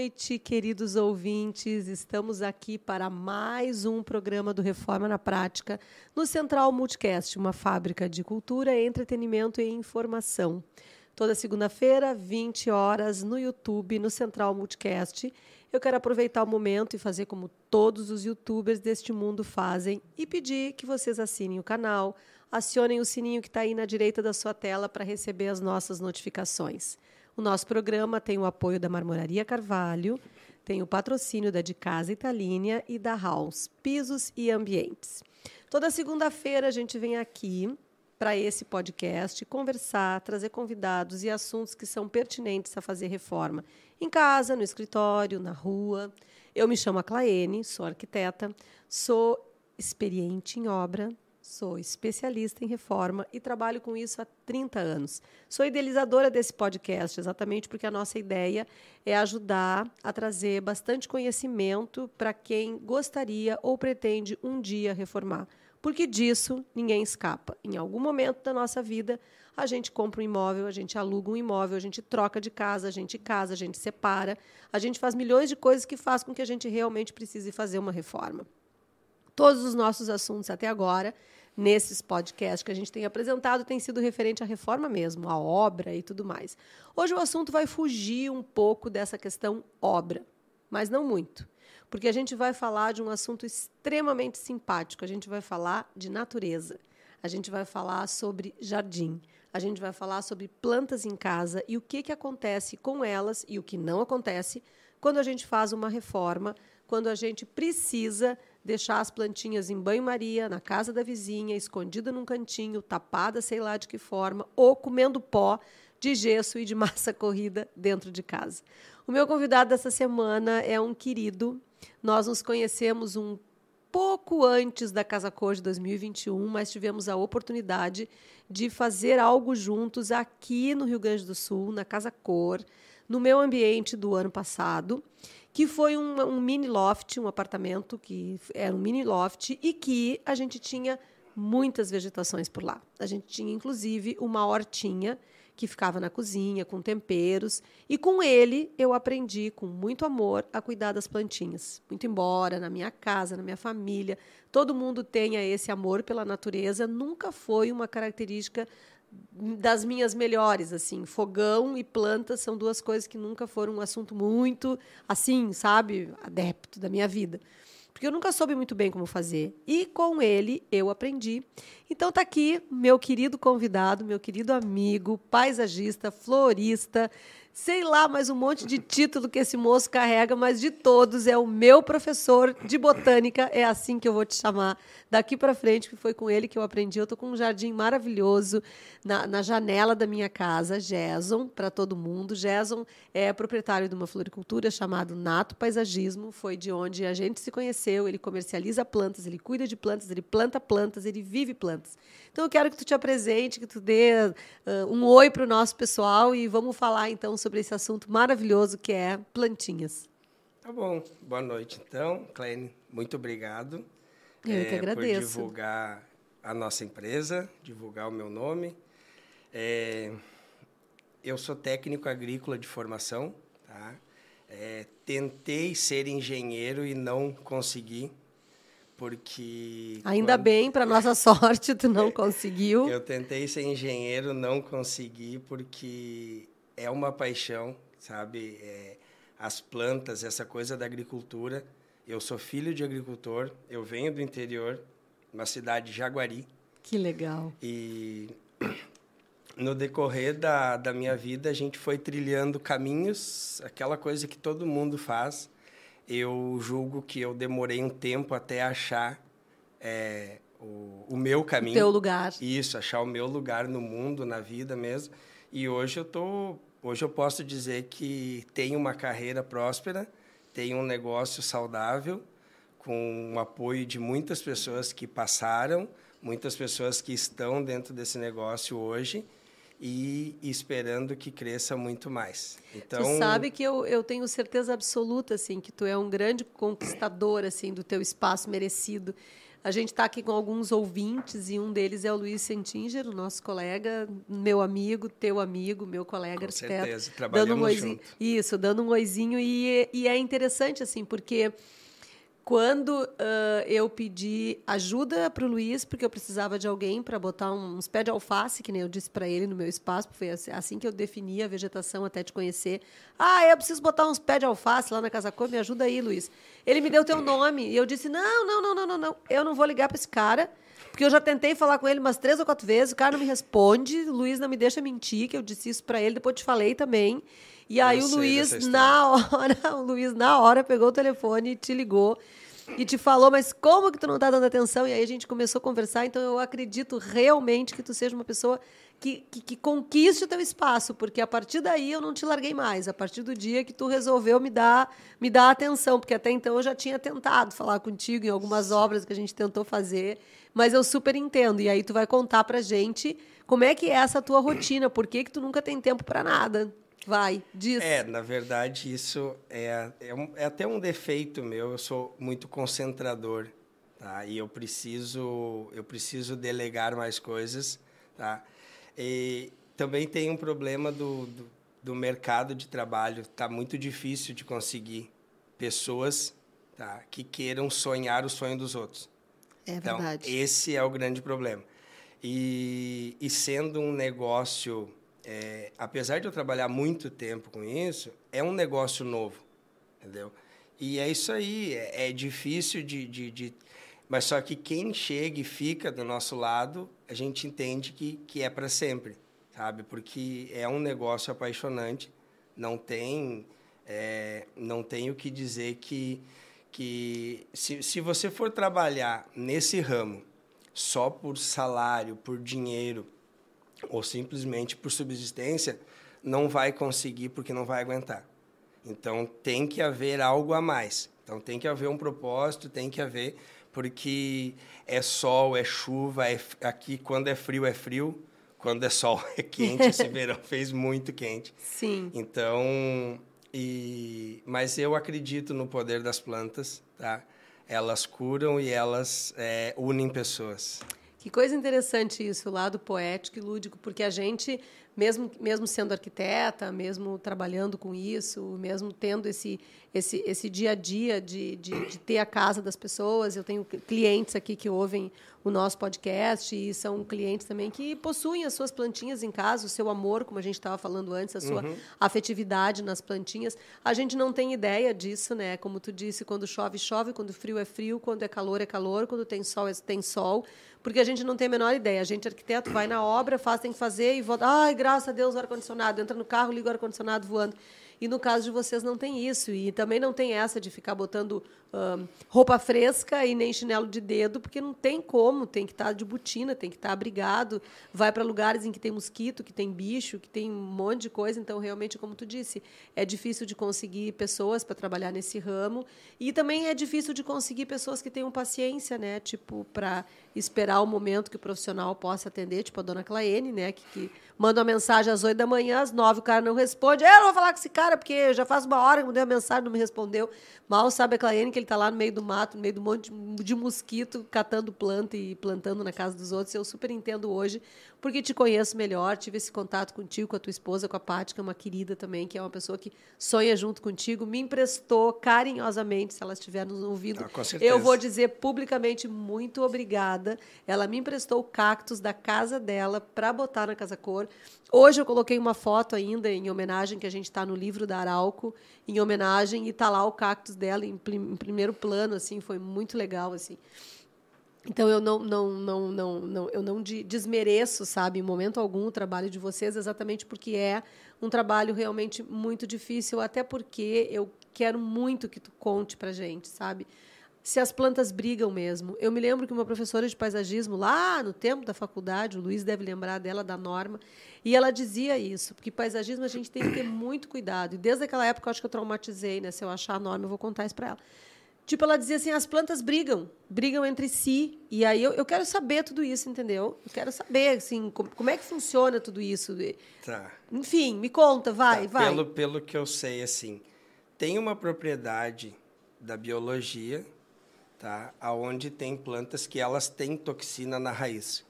Noite, queridos ouvintes. Estamos aqui para mais um programa do Reforma na Prática no Central Multicast, uma fábrica de cultura, entretenimento e informação. Toda segunda-feira, 20 horas, no YouTube, no Central Multicast. Eu quero aproveitar o momento e fazer como todos os youtubers deste mundo fazem e pedir que vocês assinem o canal, acionem o sininho que está aí na direita da sua tela para receber as nossas notificações. O nosso programa tem o apoio da Marmoraria Carvalho, tem o patrocínio da De Casa Italínia e da House Pisos e Ambientes. Toda segunda-feira a gente vem aqui para esse podcast conversar, trazer convidados e assuntos que são pertinentes a fazer reforma em casa, no escritório, na rua. Eu me chamo a Claene, sou arquiteta, sou experiente em obra, Sou especialista em reforma e trabalho com isso há 30 anos. Sou idealizadora desse podcast, exatamente porque a nossa ideia é ajudar a trazer bastante conhecimento para quem gostaria ou pretende um dia reformar. Porque disso ninguém escapa. Em algum momento da nossa vida, a gente compra um imóvel, a gente aluga um imóvel, a gente troca de casa, a gente casa, a gente separa, a gente faz milhões de coisas que faz com que a gente realmente precise fazer uma reforma. Todos os nossos assuntos até agora nesses podcasts que a gente tem apresentado tem sido referente à reforma mesmo, à obra e tudo mais. Hoje o assunto vai fugir um pouco dessa questão obra, mas não muito, porque a gente vai falar de um assunto extremamente simpático, a gente vai falar de natureza. A gente vai falar sobre jardim, a gente vai falar sobre plantas em casa e o que, que acontece com elas e o que não acontece quando a gente faz uma reforma, quando a gente precisa deixar as plantinhas em banho-maria, na casa da vizinha, escondida num cantinho, tapada sei lá de que forma, ou comendo pó de gesso e de massa corrida dentro de casa. O meu convidado dessa semana é um querido. Nós nos conhecemos um pouco antes da Casa Cor de 2021, mas tivemos a oportunidade de fazer algo juntos aqui no Rio Grande do Sul, na Casa Cor, no meu ambiente do ano passado, que foi um, um mini loft, um apartamento que era um mini loft e que a gente tinha muitas vegetações por lá. A gente tinha, inclusive, uma hortinha que ficava na cozinha, com temperos, e com ele eu aprendi, com muito amor, a cuidar das plantinhas. Muito embora na minha casa, na minha família, todo mundo tenha esse amor pela natureza, nunca foi uma característica das minhas melhores, assim, fogão e plantas são duas coisas que nunca foram um assunto muito, assim, sabe, adepto da minha vida porque eu nunca soube muito bem como fazer. E com ele eu aprendi. Então tá aqui meu querido convidado, meu querido amigo, paisagista, florista, sei lá, mais um monte de título que esse moço carrega, mas de todos é o meu professor de botânica, é assim que eu vou te chamar daqui para frente, que foi com ele que eu aprendi. Eu tô com um jardim maravilhoso na, na janela da minha casa, Jason, para todo mundo. Jason é proprietário de uma floricultura chamada Nato Paisagismo, foi de onde a gente se conheceu. Ele comercializa plantas, ele cuida de plantas, ele planta plantas, ele vive plantas. Então eu quero que tu te apresente, que tu dê uh, um oi para o nosso pessoal e vamos falar então sobre esse assunto maravilhoso que é plantinhas. Tá bom. Boa noite, então. Kleine, muito obrigado. Eu é, que agradeço. Por divulgar a nossa empresa, divulgar o meu nome. É, eu sou técnico agrícola de formação, tá? É, tentei ser engenheiro e não consegui, porque... Ainda quando... bem, para nossa sorte, tu não conseguiu. eu tentei ser engenheiro, não consegui, porque é uma paixão, sabe? É, as plantas, essa coisa da agricultura eu sou filho de agricultor, eu venho do interior, uma cidade de Jaguari. Que legal. E no decorrer da, da minha vida, a gente foi trilhando caminhos, aquela coisa que todo mundo faz. Eu julgo que eu demorei um tempo até achar é, o, o meu caminho. O teu lugar. Isso, achar o meu lugar no mundo, na vida mesmo. E hoje eu tô, hoje eu posso dizer que tenho uma carreira próspera tem um negócio saudável, com o apoio de muitas pessoas que passaram, muitas pessoas que estão dentro desse negócio hoje e esperando que cresça muito mais. Então, tu sabe que eu, eu tenho certeza absoluta assim que tu é um grande conquistador assim do teu espaço merecido. A gente está aqui com alguns ouvintes e um deles é o Luiz Sentinger, o nosso colega, meu amigo, teu amigo, meu colega com arquiteto. Certeza, trabalhamos dando um oizinho, junto. Isso, dando um oizinho. E, e é interessante, assim, porque quando uh, eu pedi ajuda para o Luiz, porque eu precisava de alguém para botar uns pés de alface, que nem eu disse para ele no meu espaço, foi assim, assim que eu defini a vegetação até te conhecer. Ah, eu preciso botar uns pés de alface lá na Casa Cor, me ajuda aí, Luiz. Ele me deu teu nome e eu disse: não, não, não, não, não, não. eu não vou ligar para esse cara. Porque eu já tentei falar com ele umas três ou quatro vezes, o cara não me responde, o Luiz não me deixa mentir, que eu disse isso para ele, depois te falei também. E aí eu o Luiz, na hora, o Luiz, na hora, pegou o telefone e te ligou e te falou, mas como que tu não está dando atenção? E aí a gente começou a conversar, então eu acredito realmente que tu seja uma pessoa que, que, que, conquiste o teu espaço, porque a partir daí eu não te larguei mais, a partir do dia que tu resolveu me dar, me dar atenção, porque até então eu já tinha tentado falar contigo em algumas obras que a gente tentou fazer, mas eu super entendo, e aí tu vai contar pra gente como é que é essa tua rotina, por que que tu nunca tem tempo para nada? Vai, diz. É, na verdade, isso é, é, um, é, até um defeito meu. Eu sou muito concentrador, tá? E eu preciso, eu preciso delegar mais coisas, tá? E também tem um problema do, do, do mercado de trabalho. Tá muito difícil de conseguir pessoas tá? que queiram sonhar o sonho dos outros. É então, verdade. Esse é o grande problema. E, e sendo um negócio é, apesar de eu trabalhar muito tempo com isso, é um negócio novo, entendeu? E é isso aí, é, é difícil de, de, de, Mas só que quem chega e fica do nosso lado, a gente entende que, que é para sempre, sabe? Porque é um negócio apaixonante, não tem, é, não tem o que dizer que, que se, se você for trabalhar nesse ramo só por salário, por dinheiro, ou simplesmente por subsistência, não vai conseguir porque não vai aguentar. Então tem que haver algo a mais. Então tem que haver um propósito, tem que haver, porque é sol, é chuva, é, aqui quando é frio é frio, quando é sol é quente. Esse verão fez muito quente. Sim. Então, e, mas eu acredito no poder das plantas, tá? Elas curam e elas é, unem pessoas. Que coisa interessante isso, o lado poético e lúdico, porque a gente mesmo, mesmo sendo arquiteta, mesmo trabalhando com isso, mesmo tendo esse, esse, esse dia a dia de, de, de, ter a casa das pessoas. Eu tenho clientes aqui que ouvem o nosso podcast e são clientes também que possuem as suas plantinhas em casa, o seu amor, como a gente estava falando antes, a sua uhum. afetividade nas plantinhas. A gente não tem ideia disso, né? Como tu disse, quando chove, chove, quando frio é frio, quando é calor, é calor, quando tem sol, é, tem sol porque a gente não tem a menor ideia. A gente, arquiteto, vai na obra, faz, tem que fazer e volta. Ai, graças a Deus, o ar-condicionado. Entra no carro, liga o ar-condicionado voando. E no caso de vocês não tem isso. E também não tem essa de ficar botando roupa fresca e nem chinelo de dedo, porque não tem como. Tem que estar tá de botina, tem que estar tá abrigado. Vai para lugares em que tem mosquito, que tem bicho, que tem um monte de coisa. Então, realmente, como tu disse, é difícil de conseguir pessoas para trabalhar nesse ramo. E também é difícil de conseguir pessoas que tenham paciência, né? Tipo, para esperar o momento que o profissional possa atender, tipo a dona Claene, né? Que, que manda uma mensagem às oito da manhã, às nove o cara não responde. Eu não vou falar com esse cara, porque já faz uma hora que mandei a mensagem, não me respondeu. Mal sabe a Claene que ele está lá no meio do mato, no meio do monte de mosquito, catando planta e plantando na casa dos outros. Eu super entendo hoje, porque te conheço melhor, tive esse contato contigo, com a tua esposa, com a Paty, que é uma querida também, que é uma pessoa que sonha junto contigo, me emprestou carinhosamente, se ela estiver nos ouvindo. Ah, eu vou dizer publicamente muito obrigada. Ela me emprestou o cactus da casa dela para botar na Casa Cor. Hoje eu coloquei uma foto ainda em homenagem, que a gente está no livro da Arauco, em homenagem, e está lá o cactus dela em, em primeiro plano, assim, foi muito legal, assim. Então eu não, não, não, não, não, eu não desmereço, sabe, em momento algum o trabalho de vocês, exatamente porque é um trabalho realmente muito difícil, até porque eu quero muito que tu conte para gente, sabe? Se as plantas brigam mesmo. Eu me lembro que uma professora de paisagismo, lá no tempo da faculdade, o Luiz deve lembrar dela, da Norma, e ela dizia isso, porque paisagismo a gente tem que ter muito cuidado. E desde aquela época eu acho que eu traumatizei, né? Se eu achar a Norma, eu vou contar isso para ela Tipo, ela dizia assim, as plantas brigam, brigam entre si. E aí eu, eu quero saber tudo isso, entendeu? Eu quero saber, assim, como, como é que funciona tudo isso. Tá. Enfim, me conta, vai, tá. vai. Pelo, pelo que eu sei, assim, tem uma propriedade da biologia, tá? Aonde tem plantas que elas têm toxina na raiz,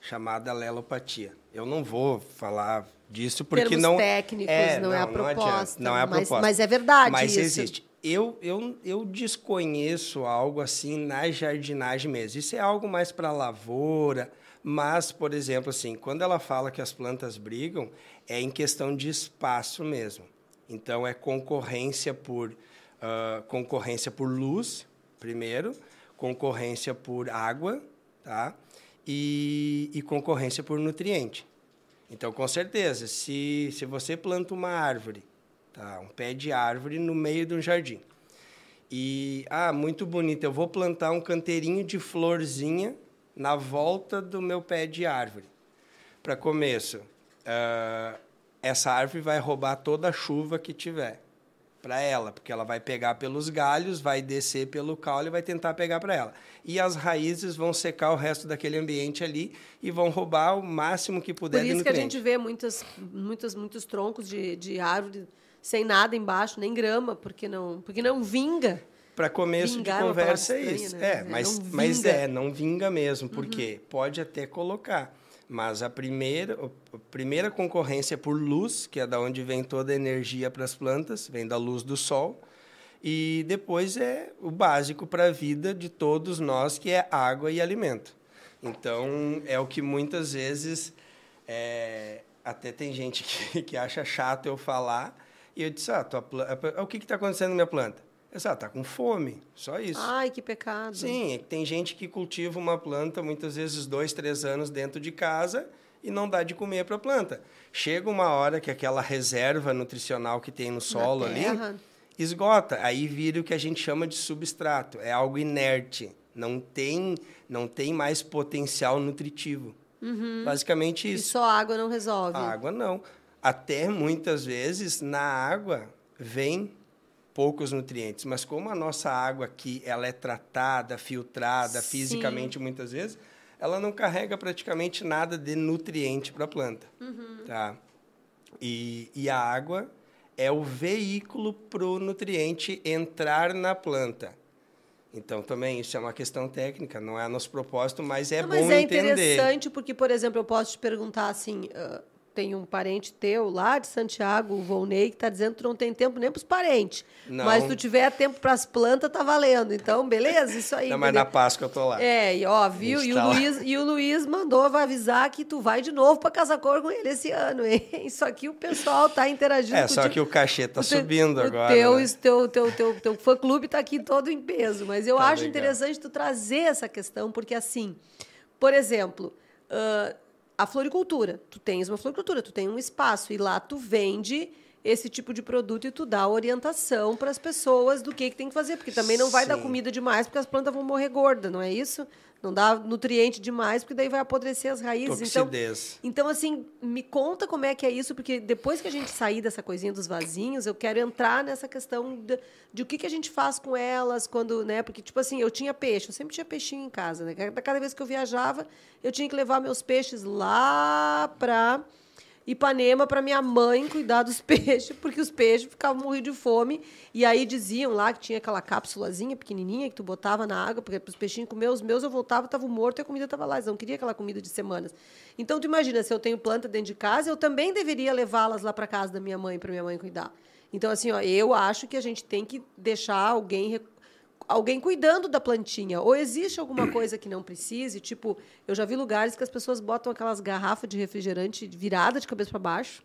chamada lelopatia. Eu não vou falar disso porque Termos não técnicos, é, não, não, é a proposta. Não, não é a proposta. Mas, mas é verdade Mas isso. existe eu, eu, eu desconheço algo assim na jardinagem mesmo. Isso é algo mais para lavoura, mas, por exemplo, assim, quando ela fala que as plantas brigam, é em questão de espaço mesmo. Então, é concorrência por, uh, concorrência por luz, primeiro, concorrência por água, tá? E, e concorrência por nutriente. Então, com certeza, se, se você planta uma árvore tá? um pé de árvore no meio de um jardim. E, ah, muito bonito, eu vou plantar um canteirinho de florzinha na volta do meu pé de árvore. Para começo, uh, essa árvore vai roubar toda a chuva que tiver para ela, porque ela vai pegar pelos galhos, vai descer pelo caule e vai tentar pegar para ela. E as raízes vão secar o resto daquele ambiente ali e vão roubar o máximo que puder Por isso que a gente vê muitas, muitas, muitos troncos de, de árvore sem nada embaixo, nem grama, porque não, porque não vinga. Para começo Vingar de é conversa é isso. Né? É, mas, mas é, não vinga mesmo, porque uhum. pode até colocar. Mas a primeira, a primeira concorrência é por luz, que é da onde vem toda a energia para as plantas, vem da luz do sol. E depois é o básico para a vida de todos nós, que é água e alimento. Então, é o que muitas vezes é, até tem gente que, que acha chato eu falar, e eu disse, ah, tua planta... o que está acontecendo na minha planta? Eu disse, ah, está com fome, só isso. Ai, que pecado. Sim, é que tem gente que cultiva uma planta muitas vezes dois, três anos dentro de casa e não dá de comer para a planta. Chega uma hora que aquela reserva nutricional que tem no solo ali esgota, aí vira o que a gente chama de substrato, é algo inerte, não tem, não tem mais potencial nutritivo. Uhum. Basicamente isso. E só água não resolve? A água não até muitas vezes na água vem poucos nutrientes, mas como a nossa água aqui ela é tratada, filtrada Sim. fisicamente muitas vezes, ela não carrega praticamente nada de nutriente para a planta. Tá? E, e a água é o veículo para o nutriente entrar na planta. Então, também, isso é uma questão técnica, não é nosso propósito, mas é Não, bom mas é entender. interessante porque, por exemplo, eu posso te perguntar assim: ah, tem um parente teu lá de Santiago, o Volney, que está dizendo que tu não tem tempo nem para os parentes. Não. Mas se tu tiver tempo para as plantas, tá valendo. Então, beleza? Isso aí. Não, mas na Páscoa eu tô lá. É, e ó, viu? E o, tá lá. Luiz, e o Luiz mandou vai avisar que tu vai de novo para Casa Cor com ele esse ano, hein? Isso aqui o pessoal tá interagindo É, só que o cachê tá O subindo o agora. Teu, né? teu, teu, teu, teu fã-clube está aqui todo em peso. Mas eu Tá acho legal. interessante tu trazer essa questão, porque assim, por exemplo, ah, a floricultura. Tu tens uma floricultura, tu tem um espaço e lá tu vende esse tipo de produto e tu dá orientação para as pessoas do que, que tem que fazer. Porque também não vai dar Sim. comida demais, porque as plantas vão morrer gordas, não é isso? Não dá nutriente demais, porque daí vai apodrecer as raízes. Então, Toxidez. então, assim, me conta como é que é isso, porque depois que a gente sair dessa coisinha dos vasinhos, eu quero entrar nessa questão de, de o que, que a gente faz com elas quando, né? Porque, tipo assim, eu tinha peixe, eu sempre tinha peixinho em casa, né? Cada vez que eu viajava, eu tinha que levar meus peixes lá para Ipanema para minha mãe cuidar dos peixes, porque os peixes ficavam morrendo de fome. E aí diziam lá que tinha aquela cápsulazinha pequenininha que tu botava na água para os peixinhos comer. Os meus eu voltava, estavam morto e a comida estava lá. Eles não queriam aquela comida de semanas. Então tu imagina, se eu tenho planta dentro de casa, eu também deveria levá-las lá para casa da minha mãe, para minha mãe cuidar. Então, assim, ó, eu acho que a gente tem que deixar alguém alguém cuidando da plantinha. Ou existe alguma coisa que não precise? Tipo, eu já vi lugares que as pessoas botam aquelas garrafas de refrigerante virada de cabeça para baixo,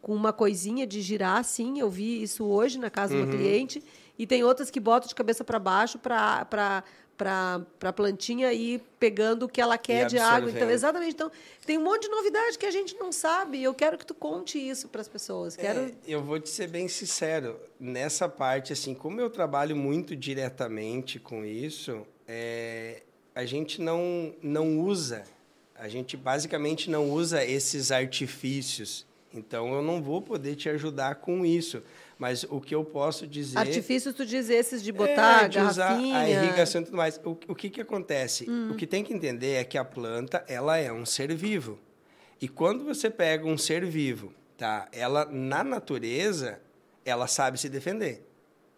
com uma coisinha de girar assim. Eu vi isso hoje na casa de uma cliente. E tem outras que botam de cabeça para baixo para para a plantinha ir pegando o que ela quer de água. Então, exatamente. Então, tem um monte de novidade que a gente não sabe. E eu quero que tu conte isso para as pessoas. Quero... É, eu vou te ser bem sincero, nessa parte, assim, como eu trabalho muito diretamente com isso, é, a gente não, não usa, a gente basicamente não usa esses artifícios. Então, eu não vou poder te ajudar com isso. Mas o que eu posso dizer... Artifícios, tu diz esses de botar é, de usar garrafinha. a irrigação e tudo mais. O, o que, que acontece? Hum. O que tem que entender é que a planta ela é um ser vivo. E quando você pega um ser vivo, tá? ela, na natureza, ela sabe se defender.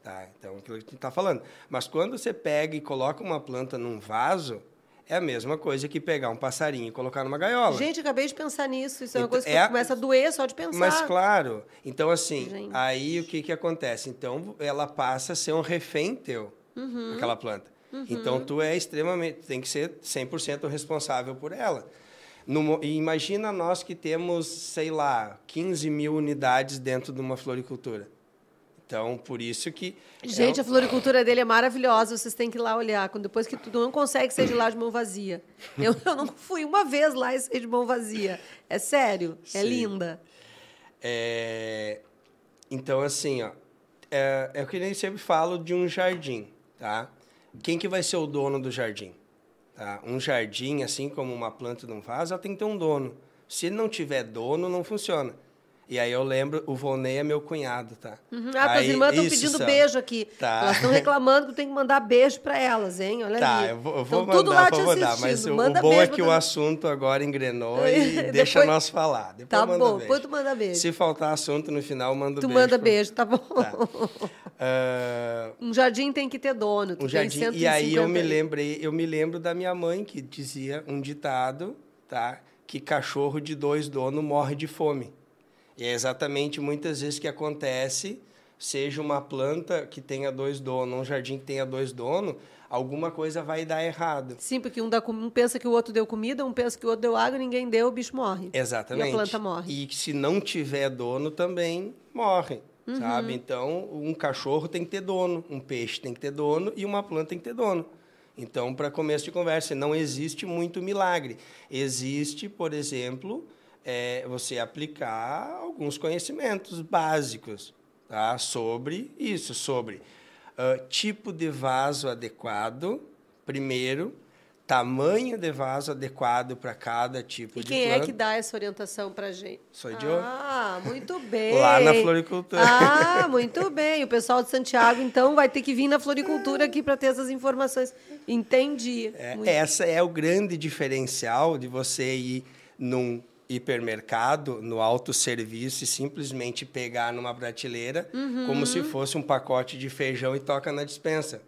Tá? Então, aquilo que a gente está falando. Mas quando você pega e coloca uma planta num vaso, é a mesma coisa que pegar um passarinho e colocar numa gaiola. Gente, acabei de pensar nisso. Isso é uma Então, coisa que é a- começa a doer só de pensar. Mas claro, então assim, Gente. aí o que que acontece? Então ela passa a ser um refém teu, Uhum. aquela planta. Então tu é extremamente, tem que ser 100% responsável por ela. No imagina nós que temos, sei lá, 15 mil unidades dentro de uma floricultura. Então, por isso que... Gente, é a floricultura dele é maravilhosa. Vocês têm que ir lá olhar. Depois que tu não consegue sair de lá de mão vazia. Eu, eu não fui uma vez lá e saí de mão vazia. É sério. É Sim. linda. É, então, assim, ó, é, é o que eu sempre falo de um jardim, tá? Quem que vai ser o dono do jardim? Tá? Um jardim, assim como uma planta num vaso, ela tem que ter um dono. Se ele não tiver dono, não funciona. E aí eu lembro, o Vonei é meu cunhado, tá? Uhum. Ah, tuas Aí, irmãs estão pedindo são. beijo aqui. Tá. Elas estão reclamando que tu tem que mandar beijo para elas, hein? Olha Tá, ali. eu vou, eu vou lá mandar, te vou mandar, mas o, o Manda bom é que pra o assunto agora engrenou e Depois- deixa nós falar. Depois Tá manda bom, beijo. depois tu manda beijo. Se faltar assunto no final, manda Tu beijo. manda pra- beijo, tá bom. Tá. Ah, Um jardim tem que ter dono. Tu um tem jardim. E aí eu 150 me lembrei, eu me lembro da minha mãe que dizia um ditado, tá? Que cachorro de dois donos morre de fome. E é exatamente muitas vezes que acontece, seja uma planta que tenha dois donos, um jardim que tenha dois donos, alguma coisa vai dar errado. Sim, porque um, dá, um pensa que o outro deu comida, um pensa que o outro deu água, ninguém deu, o bicho morre. Exatamente. E a planta morre. E se não tiver dono também morre, Uhum. sabe? Então, um cachorro tem que ter dono, um peixe tem que ter dono e uma planta tem que ter dono. Então, para começo de conversa, não existe muito milagre. Existe, por exemplo, é, você aplicar alguns conhecimentos básicos tá? sobre isso, sobre ah, tipo de vaso adequado, primeiro, tamanho de vaso adequado para cada tipo e de quem planta. é que dá essa orientação para gente? Sou de Ah, muito bem. Lá na floricultura. Ah, muito bem. O pessoal de Santiago, então, vai ter que vir na floricultura aqui para ter essas informações. Entendi. É, essa é o grande diferencial de você ir num hipermercado, no autosserviço e simplesmente pegar numa prateleira como se fosse um pacote de feijão e toca na dispensa.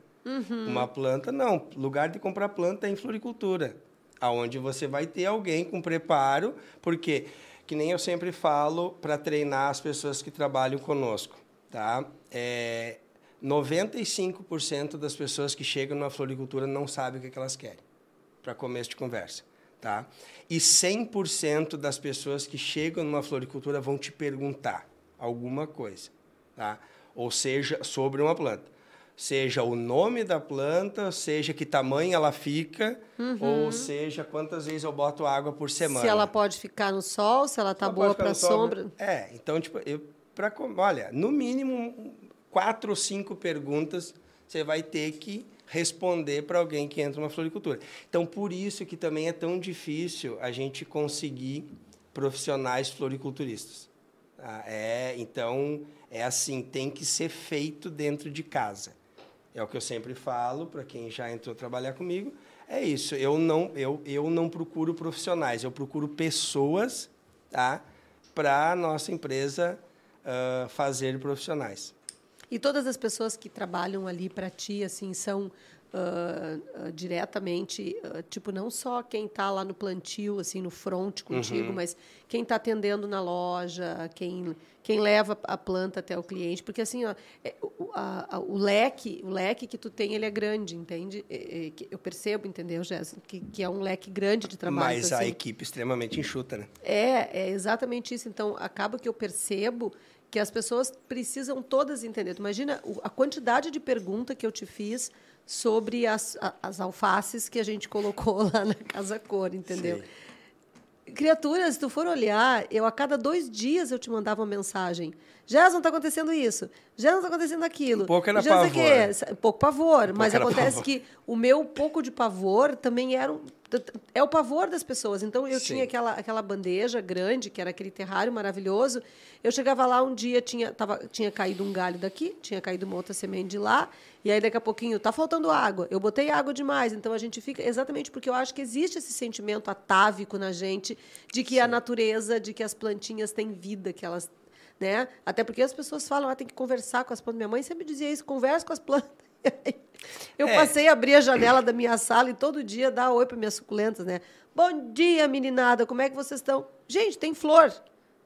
Uma planta, não. Lugar de comprar planta é em floricultura, aonde você vai ter alguém com preparo, porque, que nem eu sempre falo, para treinar as pessoas que trabalham conosco, tá? É, 95% das pessoas que chegam na floricultura não sabem o que, que elas querem, para começo de conversa, tá? E 100% das pessoas que chegam numa floricultura vão te perguntar alguma coisa, tá? Ou seja, sobre uma planta. Seja o nome da planta, seja que tamanho ela fica, ou seja quantas vezes eu boto água por semana. Se ela pode ficar no sol, se ela tá Ela boa para sombra. né? É, então, tipo, eu, com- olha, no mínimo quatro ou cinco perguntas você vai ter que responder para alguém que entra numa floricultura. Então, por isso que também é tão difícil a gente conseguir profissionais floriculturistas. tá? É, então, é assim, tem que ser feito dentro de casa. É o que eu sempre falo para quem já entrou trabalhar comigo. É isso. Eu não, eu, eu não procuro profissionais, eu procuro pessoas tá, para a nossa empresa ah, fazer profissionais. E todas as pessoas que trabalham ali para ti, assim, são ah, ah, diretamente, ah, tipo, não só quem está lá no plantio, assim, no front contigo, mas quem está atendendo na loja, quem, quem leva a planta até o cliente, porque assim, ó, é, o, a- a- o leque, o leque que tu tem, ele é grande, entende? É, é, eu percebo, entendeu, Jéssica, que, que é um leque grande de trabalho. Mas então, a assim, equipe extremamente enxuta, né? é, é exatamente isso. Então, acaba que eu percebo que as pessoas precisam todas entender. Tu imagina a quantidade de pergunta que eu te fiz sobre as, as alfaces que a gente colocou lá na Casa Cor, entendeu? Sim. Criaturas, se tu for olhar, eu a cada dois dias eu te mandava uma mensagem. Jason, está acontecendo isso. Jason, está acontecendo aquilo. Pouco era Já não sei o pavor. quê. Pouco pavor. mas acontece pavor. que o meu pouco de pavor também era um, é o pavor das pessoas. Então eu Sim. tinha aquela, aquela bandeja grande, que era aquele terrário maravilhoso. Eu chegava lá um dia, tinha, tava, tinha caído um galho daqui, tinha caído uma outra semente de lá, e aí daqui a pouquinho tá faltando água. Eu botei água demais, então a gente fica exatamente porque eu acho que existe esse sentimento atávico na gente de que a natureza, de que as plantinhas têm vida, que elas, né? Até porque as pessoas falam, ah, tem que conversar com as plantas. Minha mãe sempre dizia isso, conversa com as plantas. Eu É. passei a abrir a janela da minha sala e todo dia dar oi para minhas suculentas, né? Bom dia, meninada, como é que vocês estão? Gente, tem flor.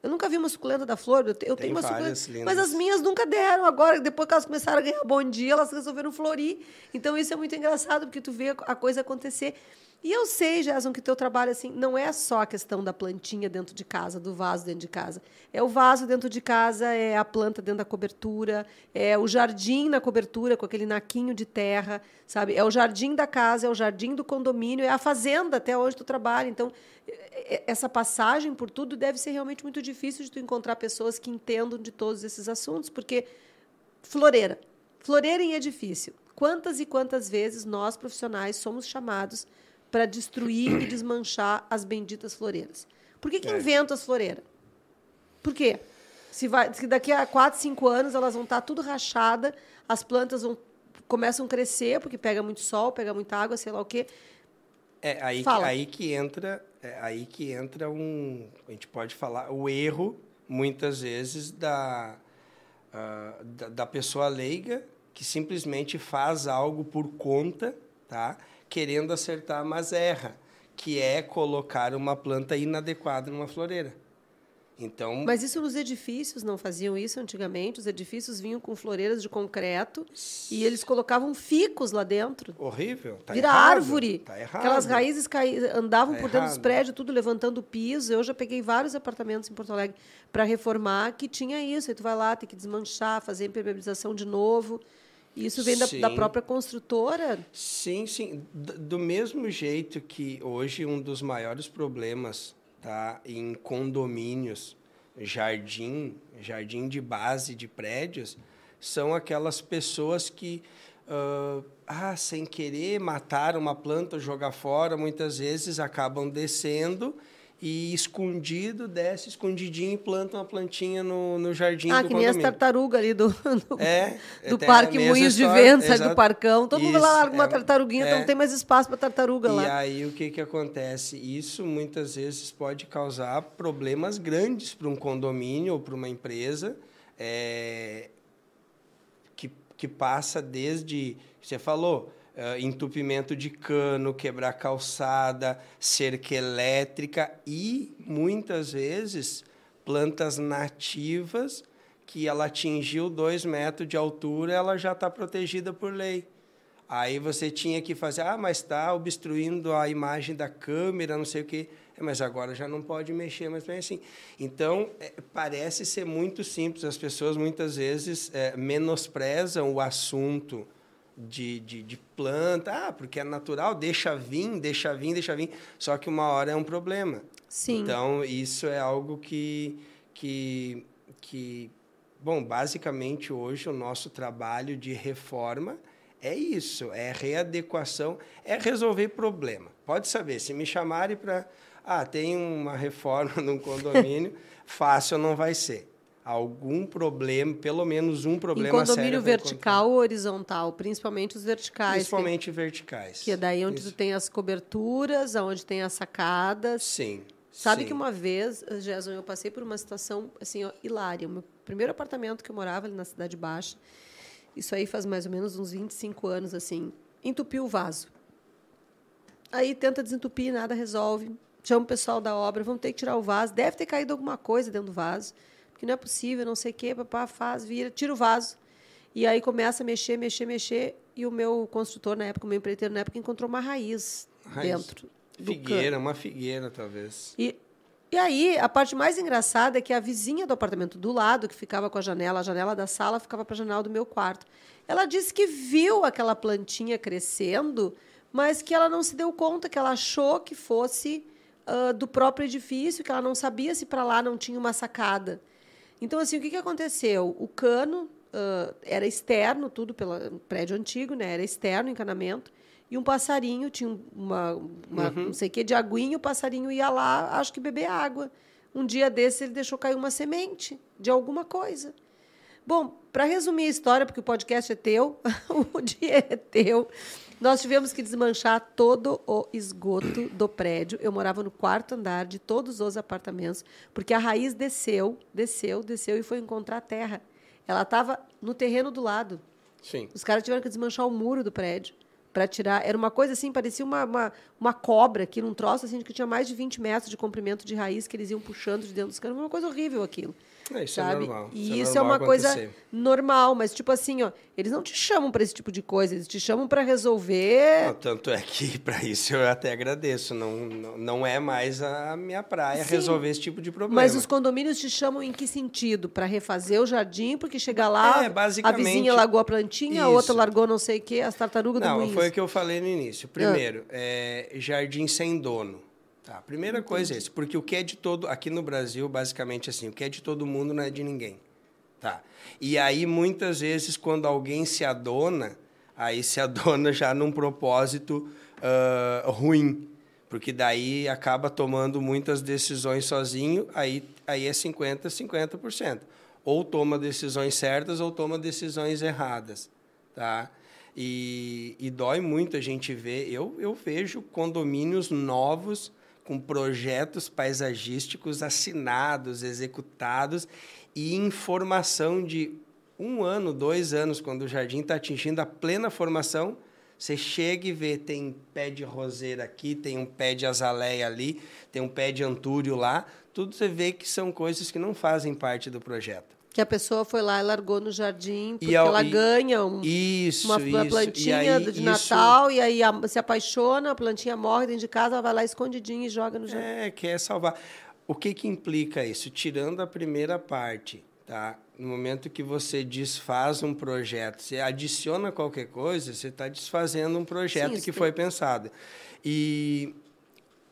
Eu nunca vi uma suculenta da flor. Eu, te- eu Tem tenho uma suculenta. Mas lindas. as minhas nunca deram. Agora, depois que elas começaram a ganhar bom dia, elas resolveram florir. Então, isso é muito engraçado, porque tu vê a coisa acontecer. E eu sei, Jason, que teu trabalho assim não é só a questão da plantinha dentro de casa, do vaso dentro de casa. É o vaso dentro de casa, é a planta dentro da cobertura, é o jardim na cobertura com aquele naquinho de terra, sabe? É o jardim da casa, é o jardim do condomínio, é a fazenda até onde tu trabalha. Então, é- é- essa passagem por tudo deve ser realmente muito difícil de tu encontrar pessoas que entendam de todos esses assuntos, porque floreira, floreira em edifício. Quantas e quantas vezes nós profissionais somos chamados para destruir e desmanchar as benditas floreiras? Por que, que É. inventam as floreiras? Por quê? Se, vai, se daqui a 4, 5 anos elas vão estar tudo rachada, as plantas vão começam a crescer porque pega muito sol, pega muita água, sei lá o quê. É aí que, aí que entra, é aí que entra um, a gente pode falar o erro muitas vezes da, ah, da, da pessoa leiga que simplesmente faz algo por conta, tá? Querendo acertar, mas erra, que é colocar uma planta inadequada numa floreira. Então, Mas isso nos edifícios não faziam isso antigamente. Os edifícios vinham com floreiras de concreto e eles colocavam ficos lá dentro. horrível, tá Vira errado, árvore. Tá errado. Aquelas raízes andavam Tá por dentro dos errado. prédios, tudo levantando o piso. Eu já peguei vários apartamentos em Porto Alegre para reformar que tinha isso. Aí tu vai lá, tem que desmanchar, fazer impermeabilização de novo. Isso vem da, da própria construtora. Sim, sim. Do mesmo jeito que hoje um dos maiores problemas tá, em condomínios, jardim, jardim de base de prédios, são aquelas pessoas que uh, ah, sem querer matar uma planta, jogar fora, muitas vezes acabam descendo e escondido, desce escondidinho e planta uma plantinha no, no jardim ah, do que nem as tartarugas ali do, do, é, do Parque Moinhos de Vento, do Parcão. Todo Isso, mundo lá larga uma é, tartaruguinha, então é. não tem mais espaço para tartaruga e lá. E aí o que, que acontece? Isso muitas vezes pode causar problemas grandes para um condomínio ou para uma empresa é, que, que passa desde, você falou, uh, entupimento de cano, quebrar calçada, cerca elétrica e, muitas vezes, plantas nativas que ela atingiu dois metros de altura, ela já está protegida por lei. Aí você tinha que fazer, ah, mas está obstruindo a imagem da câmera, não sei o quê. É, mas agora já não pode mexer, mas bem assim. Então, é, parece ser muito simples. As pessoas muitas vezes é, menosprezam o assunto de, de, de, planta, ah, porque é natural, deixa vir, deixa vir, deixa vir. Só que uma hora é um problema. Sim. Então, isso é algo que, que, que bom, basicamente hoje o nosso trabalho de reforma é isso, é readequação, é resolver problema. Pode saber, se me chamarem para, ah, tem uma reforma num condomínio, fácil não vai ser algum problema, pelo menos um problema em condomínio vertical ou horizontal, principalmente os verticais. Principalmente que, verticais. Que é daí onde Isso. tu tem as coberturas, onde tem as sacadas. Sim. Sabe sim. que uma vez, Jason, eu passei por uma situação assim, ó, hilária. O meu primeiro apartamento que eu morava ali na Cidade Baixa, isso aí faz mais ou menos uns 25 anos, assim, entupiu o vaso. Aí tenta desentupir, nada resolve. Chama o pessoal da obra, vamos ter que tirar o vaso. Deve ter caído alguma coisa dentro do vaso porque não é possível, não sei o quê, papá, faz, vira, tira o vaso. E aí começa a mexer, mexer, mexer, e o meu construtor na época, o meu empreiteiro na época, encontrou uma raiz, raiz. dentro. Figueira, uma figueira, talvez. E, e aí, a parte mais engraçada é que a vizinha do apartamento do lado, que ficava com a janela, a janela da sala ficava para a janela do meu quarto, ela disse que viu aquela plantinha crescendo, mas que ela não se deu conta, que ela achou que fosse uh, do próprio edifício, que ela não sabia se para lá não tinha uma sacada. Então, assim, o que, que aconteceu? O cano uh, era externo, tudo pelo prédio antigo, né? Era externo, encanamento. E um passarinho, tinha uma, uma uhum. não sei o que, de aguinha, o passarinho ia lá, acho que beber água. Um dia desse, ele deixou cair uma semente de alguma coisa. Bom, para resumir a história, porque o podcast é teu, o dia é teu, nós tivemos que desmanchar todo o esgoto do prédio. Eu morava no quarto andar de todos os apartamentos, porque a raiz desceu, desceu, desceu e foi encontrar a terra. Ela estava no terreno do lado. Sim. Os caras tiveram que desmanchar o muro do prédio para tirar. Era uma coisa assim, parecia uma, uma, uma cobra aqui, num troço assim, que tinha mais de 20 metros de comprimento de raiz que eles iam puxando de dentro dos canos. Uma coisa horrível aquilo. É, isso é sabe? é normal. E isso, é, isso é, uma coisa acontecer. normal, mas tipo assim, ó, eles não te chamam para esse tipo de coisa, eles te chamam para resolver. Não, tanto é que para isso eu até agradeço. Não, não, não é mais a minha praia Sim, resolver esse tipo de problema. Mas os condomínios te chamam em que sentido? Para refazer o jardim, porque chega lá, é, a vizinha largou a plantinha, isso. a outra largou não sei o quê, as tartarugas não, do Não, foi o que eu falei no início. Primeiro, ah. é, jardim sem dono. Tá, primeira Entendi. coisa é isso, porque o que é de todo aqui no Brasil, basicamente assim, o que é de todo mundo não é de ninguém. Tá. E aí muitas vezes quando alguém se adona, aí se adona já num propósito uh, ruim, porque daí acaba tomando muitas decisões sozinho, aí aí é 50 50%. Ou toma decisões certas ou toma decisões erradas, tá? E, e dói muito a gente ver. Eu, eu vejo condomínios novos com projetos paisagísticos assinados, executados e informação de um ano, dois anos, quando o jardim está atingindo a plena formação, você chega e vê, tem pé de roseira aqui, tem um pé de azaleia ali, tem um pé de antúrio lá, tudo você vê que são coisas que não fazem parte do projeto. Que a pessoa foi lá e largou no jardim, porque ao, ela e, ganha um, isso, uma, uma plantinha aí, de Natal, isso, e aí a, se apaixona, a plantinha morre dentro de casa, ela vai lá escondidinha e joga no jardim. É, quer salvar. O que, que implica isso? Tirando a primeira parte, tá? No momento que você desfaz um projeto, você adiciona qualquer coisa, você está desfazendo um projeto Sim, que foi pensado. E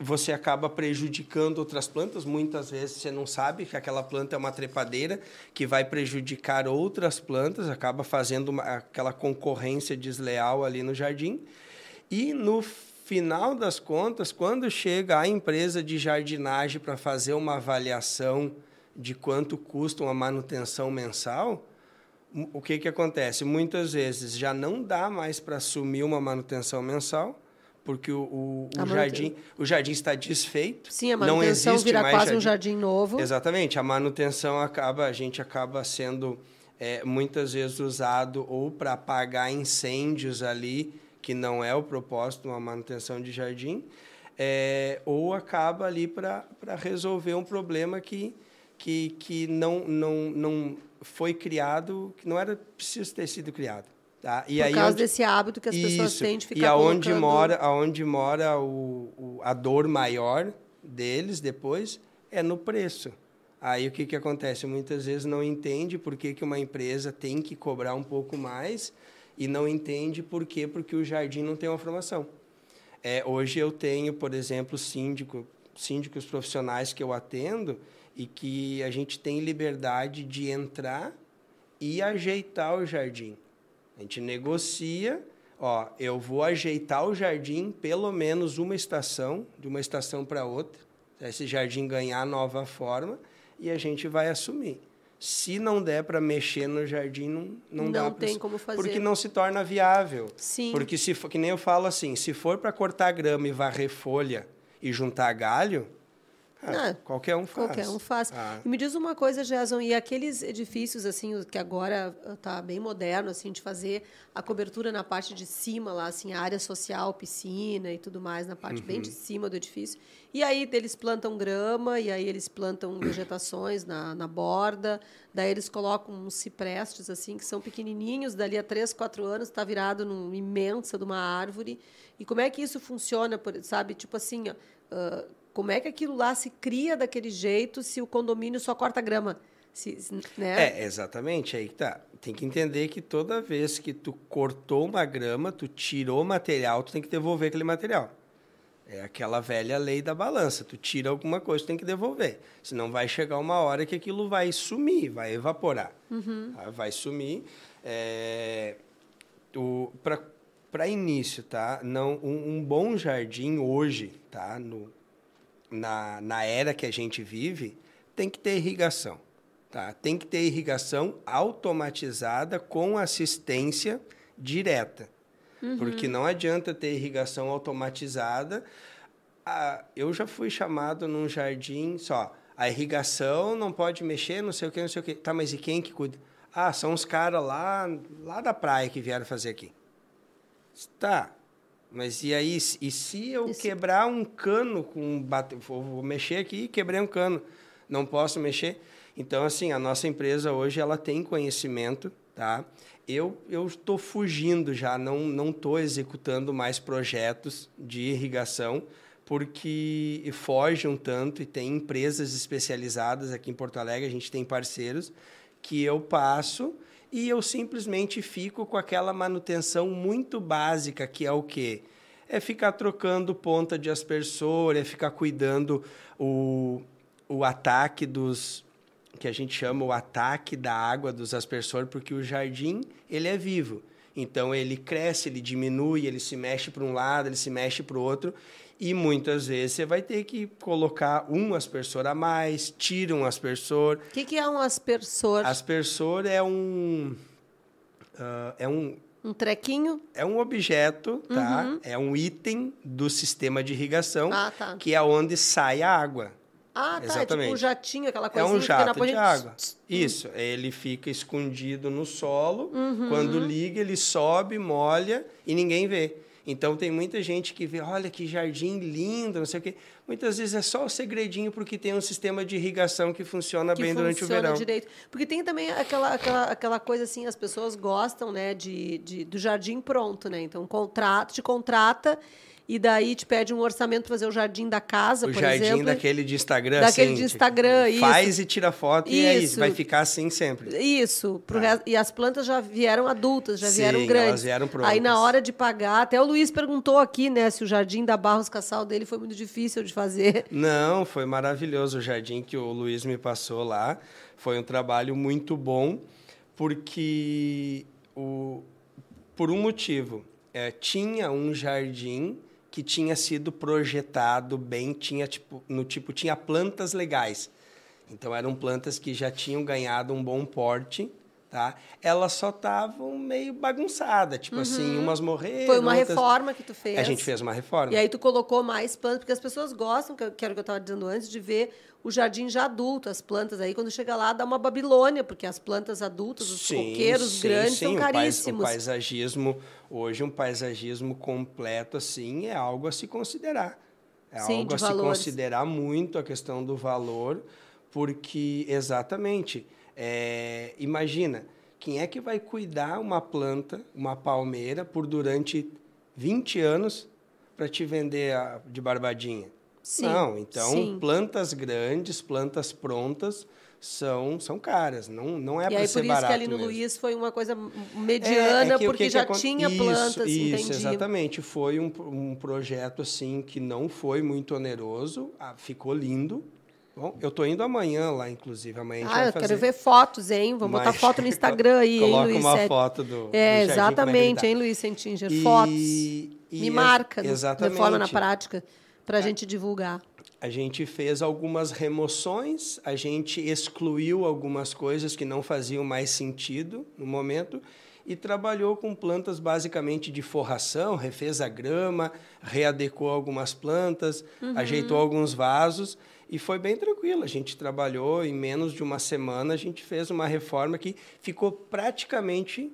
você acaba prejudicando outras plantas. Muitas vezes você não sabe que aquela planta é uma trepadeira que vai prejudicar outras plantas, acaba fazendo uma, aquela concorrência desleal ali no jardim. E no final das contas, quando chega a empresa de jardinagem para fazer uma avaliação de quanto custa uma manutenção mensal, o que, que acontece? Muitas vezes já não dá mais para assumir uma manutenção mensal, porque o, o, o jardim, o jardim está desfeito. Sim, a manutenção vira quase jardim. um jardim novo. Exatamente, a manutenção acaba, a gente acaba sendo é, muitas vezes usado ou para apagar incêndios ali, que não é o propósito de uma manutenção de jardim, é, ou acaba ali para resolver um problema que, que, que não, não, não foi criado, que não era preciso ter sido criado. Tá? E Por aí causa onde... desse hábito que as Isso. pessoas têm de ficar E aonde colocando... mora, aonde mora o, o, a dor maior deles depois é no preço. Aí o que, que acontece? Muitas vezes não entende por que, que uma empresa tem que cobrar um pouco mais e não entende por quê, porque o jardim não tem uma formação. É, hoje eu tenho, por exemplo, síndico, síndicos profissionais que eu atendo e que a gente tem liberdade de entrar e ajeitar o jardim. A gente negocia, ó, eu vou ajeitar o jardim pelo menos uma estação, de uma estação para outra, esse jardim ganhar nova forma e a gente vai assumir. Se não der para mexer no jardim, não, não, não dá. Não tem como fazer. Porque não se torna viável. Sim. Porque se que nem eu falo assim, se for para cortar grama e varrer folha e juntar galho, ah, qualquer um faz. Qualquer um faz. Ah. E me diz uma coisa, Jason, e aqueles edifícios assim que agora está bem moderno assim de fazer a cobertura na parte de cima lá, assim, área social, piscina e tudo mais na parte uhum. bem de uhum. cima do edifício. E aí eles plantam grama e aí eles plantam vegetações na, na borda. Daí eles colocam uns ciprestes assim que são pequenininhos, dali a três, quatro anos está virado numa imensa de uma árvore. E como é que isso funciona, sabe? Tipo assim, ó, uh, como é que aquilo lá se cria daquele jeito se o condomínio só corta grama? Se, né? É, exatamente, aí tá. Tem que entender que toda vez que tu cortou uma grama, tu tirou material, tu tem que devolver aquele material. É aquela velha lei da balança. Tu tira alguma coisa, tu tem que devolver. Senão vai chegar uma hora que aquilo vai sumir, vai evaporar. Uhum. Tá? Vai sumir. É, Para início, tá? Não, um, um, bom jardim hoje, tá? No, na, na era que a gente vive, tem que ter irrigação. Tá? Tem que ter irrigação automatizada com assistência direta. Uhum. Porque não adianta ter irrigação automatizada. Ah, eu já fui chamado num jardim só. A irrigação não pode mexer, não sei o que, não sei o que. Tá, mas e quem que cuida? Ah, são os caras lá, lá da praia que vieram fazer aqui. Tá, mas e aí, e se eu Isso. quebrar um cano com bate, vou, vou mexer aqui e quebrei um cano, não posso mexer? Então assim, a nossa empresa hoje ela tem conhecimento, tá? Eu eu estou fugindo já, não não estou executando mais projetos de irrigação porque foge um tanto e tem empresas especializadas aqui em Porto Alegre, a gente tem parceiros que eu passo e eu simplesmente fico com aquela manutenção muito básica, que é o quê? É ficar trocando ponta de aspersor, é ficar cuidando o, o ataque dos que a gente chama o ataque da água dos aspersores, porque o jardim ele é vivo. Então ele cresce, ele diminui, ele se mexe para um lado, ele se mexe para o outro. E muitas vezes você vai ter que colocar um aspersor a mais, tira um aspersor. O que, que, é um aspersor? Aspersor é um. Uh, é um. Um trequinho? É um objeto, tá? Uhum. É um item do sistema de irrigação, ah, tá. que é onde sai a água. Ah, tá. Exatamente. É tipo um jatinho, aquela coisa. É um jato de água. Isso. Ele fica escondido no solo. Uhum. Quando liga, ele sobe, molha e ninguém vê. Então tem muita gente que vê, olha que jardim lindo, não sei o quê. Muitas vezes é só o segredinho porque tem um sistema de irrigação que funciona que bem funciona durante o verão. direito. Porque tem também aquela, aquela, aquela coisa assim, as pessoas gostam, né, de, de do jardim pronto, né? Então contrato, te contrata e daí te pede um orçamento para fazer o jardim da casa, o por jardim exemplo. daquele de Instagram, daquele assim, de Instagram, tipo, Faz e tira foto isso. e é isso, vai ficar assim sempre. Isso, pro ah. e as plantas já vieram adultas, já Sim, vieram grandes. elas vieram prontas. Aí na hora de pagar, até o Luiz perguntou aqui, né, se o jardim da Barros Cassal dele foi muito difícil de de fazer. Não, foi maravilhoso o jardim que o Luiz me passou lá. Foi um trabalho muito bom, porque o, por um motivo. É, tinha um jardim que tinha sido projetado bem, tinha tipo, no tipo tinha plantas legais. Então eram plantas que já tinham ganhado um bom porte tá? Elas só estavam meio bagunçadas, tipo assim, uhum. assim, umas morreram. Foi uma outras... reforma que tu fez. A gente fez uma reforma. E aí tu colocou mais plantas, porque as pessoas gostam, que era o que eu estava dizendo antes, de ver o jardim já adulto, as plantas aí, quando chega lá, dá uma Babilônia, porque as plantas adultas, os sim, coqueiros sim, grandes sim. são caríssimos. O, paisagismo, hoje um paisagismo completo assim é algo a se considerar. É algo a valores. se considerar muito a questão do valor, porque exatamente é, imagina, quem é que vai cuidar uma planta, uma palmeira, por durante 20 anos para te vender a, de barbadinha? Sim, não, então sim. plantas grandes, plantas prontas são são caras, não não é para ser barato. E aí por isso que ali no mesmo. Luiz foi uma coisa mediana, é, é que, porque que já que tinha isso, plantas, Isso, entendi. exatamente, foi um, um projeto assim que não foi muito oneroso, ah, ficou lindo, Bom, eu tô indo amanhã lá, inclusive. Amanhã ah, eu quero ver fotos, hein? Vamos Mas... botar foto no Instagram aí, hein, Luiz? Coloca uma foto do. É, do exatamente, hein, Luiz Sentinger? E... Fotos. E Me marca, exatamente. de forma na prática, para a gente divulgar. A gente fez algumas remoções, a gente excluiu algumas coisas que não faziam mais sentido no momento e trabalhou com plantas basicamente de forração, refez a grama, readecou algumas plantas, uhum. ajeitou alguns vasos e foi bem tranquilo. A gente trabalhou em menos de uma semana, a gente fez uma reforma que ficou praticamente.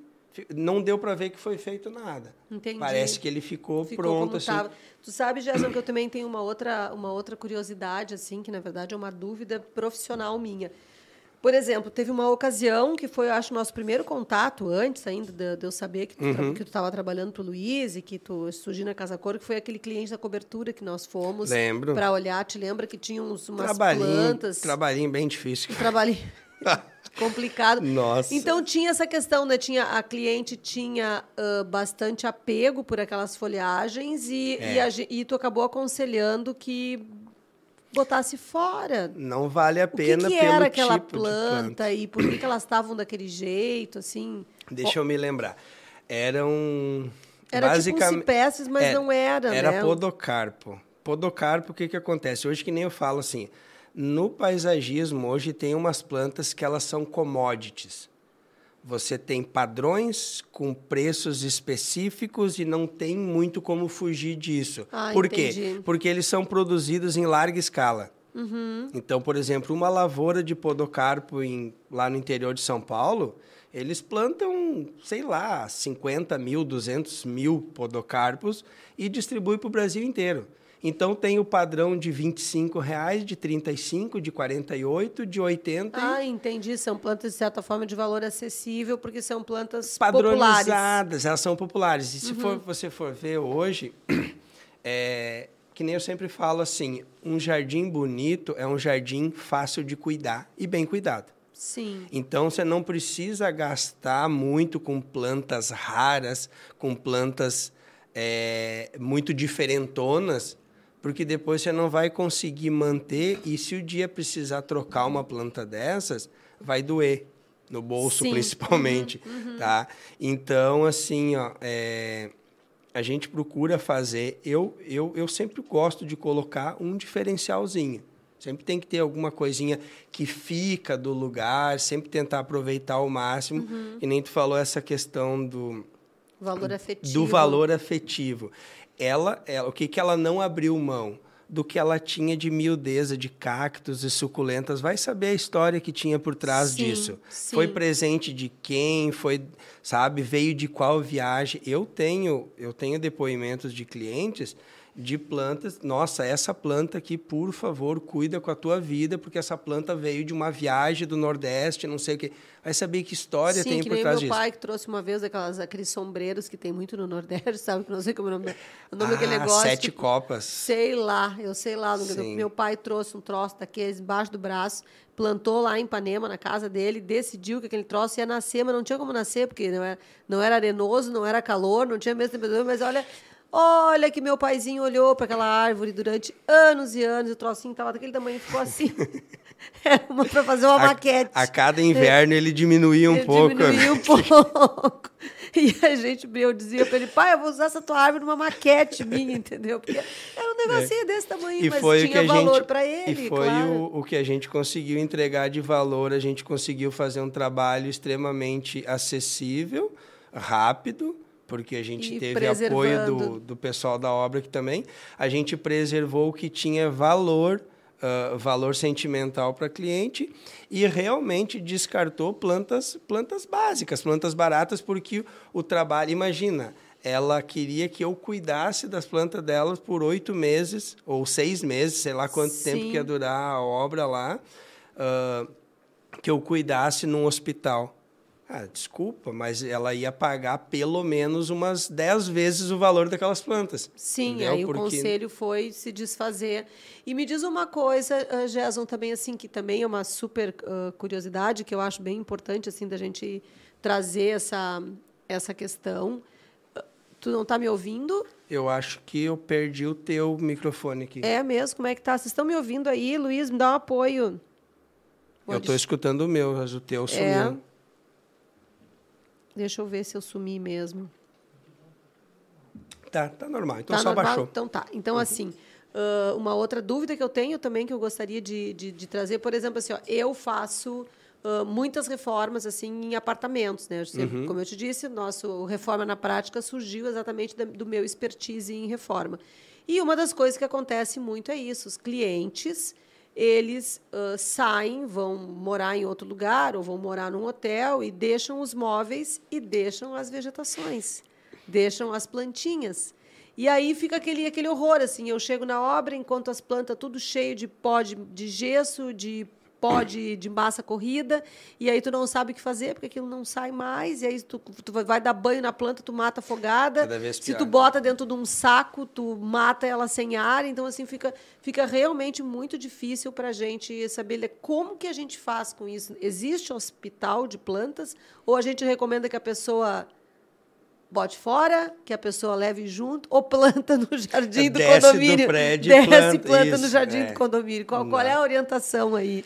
Não deu para ver que foi feito nada. Entendi. Parece que ele ficou, ficou pronto assim. Tava. Tu sabe, Jason, que eu também tenho uma outra, uma outra curiosidade, assim, que na verdade é uma dúvida profissional minha. Por exemplo, teve uma ocasião que foi, acho, nosso primeiro contato, antes ainda de, de eu saber que tu uhum. estava trabalhando para o Luiz e que tu surgiu na Casa Cor, que foi aquele cliente da cobertura que nós fomos para olhar. Te lembra que tinha uns, umas trabalhinho, plantas? Trabalhinho bem difícil. Trabalhinho complicado. Nossa. Então tinha essa questão, né? Tinha, a cliente tinha uh, bastante apego por aquelas folhagens e, é. e, a, e tu acabou aconselhando que botasse fora. Não vale a pena o que, que era aquela tipo planta, planta, e por que, que elas estavam daquele jeito, assim? Deixa eu me lembrar. Eram era basicamente tipo um mas é, não era, Era né? podocarpo. Podocarpo, o que que acontece? Hoje que nem eu falo assim, no paisagismo hoje tem umas plantas que elas são commodities. Você tem padrões com preços específicos e não tem muito como fugir disso. Ah, Por entendi. quê? Porque eles são produzidos em larga escala. Uhum. Então, por exemplo, uma lavoura de podocarpo em, lá no interior de São Paulo, eles plantam, sei lá, 50 mil, 200 mil podocarpos e distribuem para o Brasil inteiro. Então tem o padrão de R$ reais, de 35, de 48, de 80. Ah, entendi. São plantas de certa forma de valor acessível porque são plantas padronizadas, populares. elas são populares. E se uhum. for, você for ver hoje, é, que nem eu sempre falo assim, um jardim bonito é um jardim fácil de cuidar e bem cuidado. Sim. Então você não precisa gastar muito com plantas raras, com plantas é, muito diferentonas porque depois você não vai conseguir manter e se o dia precisar trocar uma planta dessas, vai doer no bolso Sim. principalmente, uhum, uhum. tá? Então assim, ó, é, a gente procura fazer. Eu, eu, eu sempre gosto de colocar um diferencialzinho. Sempre tem que ter alguma coisinha que fica do lugar, sempre tentar aproveitar ao máximo. Uhum. E nem tu falou essa questão do valor afetivo. Do valor afetivo ela, ela o que, que ela não abriu mão? do que ela tinha de miudeza de cactos e suculentas. Vai saber a história que tinha por trás sim, disso. Sim. Foi presente de quem, foi, sabe, veio de qual viagem. Eu tenho, eu tenho depoimentos de clientes de plantas. Nossa, essa planta aqui, por favor, cuida com a tua vida, porque essa planta veio de uma viagem do Nordeste, não sei o quê. Vai saber que história Sim, tem que por trás disso. meu pai que trouxe uma vez aquelas, aqueles sombreiros que tem muito no Nordeste, sabe? Que não sei como é o nome, o nome ah, daquele negócio. Sete tipo, copas. Sei lá, eu sei lá. Meu pai trouxe um troço daqueles embaixo do braço, plantou lá em Ipanema, na casa dele, decidiu que aquele troço ia nascer, mas não tinha como nascer, porque não era, não era arenoso, não era calor, não tinha mesmo temperatura, mas olha Olha que meu paizinho olhou para aquela árvore durante anos e anos, o trocinho estava daquele tamanho e ficou assim. Era uma para fazer uma a, maquete. A cada inverno ele diminuía um ele pouco. Diminuía um pouco. E a gente, eu dizia para ele, pai, eu vou usar essa tua árvore numa maquete minha, entendeu? Porque era um negocinho é. desse tamanho, e mas foi tinha valor para ele. E foi claro. o, o que a gente conseguiu entregar de valor, a gente conseguiu fazer um trabalho extremamente acessível, rápido, porque a gente E teve apoio do, do pessoal da obra que também a gente preservou o que tinha valor uh, valor sentimental para cliente e realmente descartou plantas plantas básicas plantas baratas porque o, o trabalho imagina ela queria que eu cuidasse das plantas delas por oito meses ou seis meses sei lá quanto Sim. tempo que ia durar a obra lá uh, que eu cuidasse num hospital ah, desculpa, mas ela ia pagar pelo menos umas 10 vezes o valor daquelas plantas. Sim, entendeu? aí Porque... o conselho foi se desfazer. E me diz uma coisa, uh, Gerson, também assim, que também é uma super uh, curiosidade, que eu acho bem importante assim da gente trazer essa, essa questão. Uh, tu não está me ouvindo? Eu acho que eu perdi o teu microfone aqui. É mesmo? Como é que tá? Vocês estão me ouvindo aí, Luiz? Me dá um apoio. Eu estou escutando o meu, mas o teu sumiu. É. Deixa eu ver se eu sumi mesmo. Tá, tá normal. Então tá só normal? baixou. Então tá. Então, assim, uh, uma outra dúvida que eu tenho também, que eu gostaria de, de, de trazer, por exemplo, assim, ó, eu faço uh, muitas reformas assim em apartamentos, né? Sempre, Uhum. Como eu te disse, nosso Reforma na Prática surgiu exatamente da, do meu expertise em reforma. E uma das coisas que acontece muito é isso, os clientes eles uh, saem, vão morar em outro lugar ou vão morar num hotel e deixam os móveis e deixam as vegetações, deixam as plantinhas. E aí fica aquele, aquele horror, assim, eu chego na obra, enquanto as plantas tudo cheio de pó de, de gesso, de pó de, de massa corrida, e aí tu não sabe o que fazer, porque aquilo não sai mais, e aí tu, tu vai dar banho na planta, tu mata afogada. Se tu bota dentro de um saco, tu mata ela sem ar, então assim fica, fica realmente muito difícil para a gente saber como que a gente faz com isso. Existe hospital de plantas ou a gente recomenda que a pessoa bote fora, que a pessoa leve junto ou planta no jardim do Desce do condomínio, prédio e desce e planta, planta no isso, jardim é. do condomínio. Qual, qual é a orientação aí?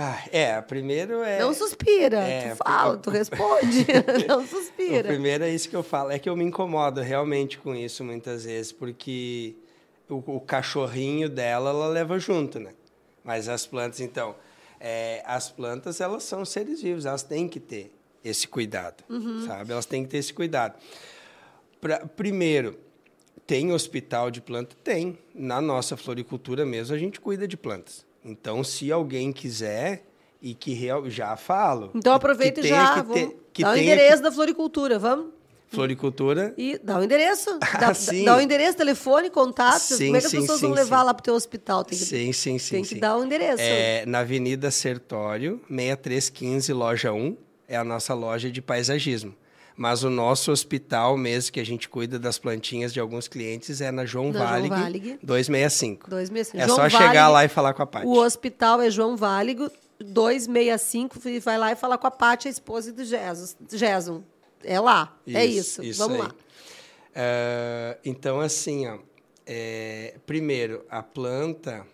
Ah, é, primeiro é. Não suspira, é, tu fala, tu responde, não O suspira. primeiro é isso que eu falo. É que eu me incomodo realmente com isso muitas vezes, porque o, o cachorrinho dela, ela leva junto, né? Mas as plantas, então, é, as plantas, elas são seres vivos, elas têm que ter esse cuidado, sabe? Elas têm que ter esse cuidado. Pra, primeiro, tem hospital de planta? Tem. Na nossa floricultura mesmo, a gente cuida de plantas. Então, se alguém quiser e que real, já falo. Então que- aproveita que e tenha já, que vamos que dá o endereço que- da floricultura, vamos? Floricultura E dá o endereço, dá, sim. dá o endereço, telefone, contato, Sim, como é que as sim, pessoas vão levar lá para o teu hospital? Tem que, Sim, sim, sim. tem que dar o endereço. É, na Avenida Sertório, 6315, loja 1, é a nossa loja de paisagismo. Mas o nosso hospital mesmo, que a gente cuida das plantinhas de alguns clientes, é na João Na João Valig. 265. Dois meses. É João só chegar lá e falar com a Paty. O hospital é João Váligo, 265, e vai lá e falar com a Paty, a esposa do Jesus, Jason. É lá, é isso. Vamos aí. lá. É, então, assim, ó, é, primeiro, a planta,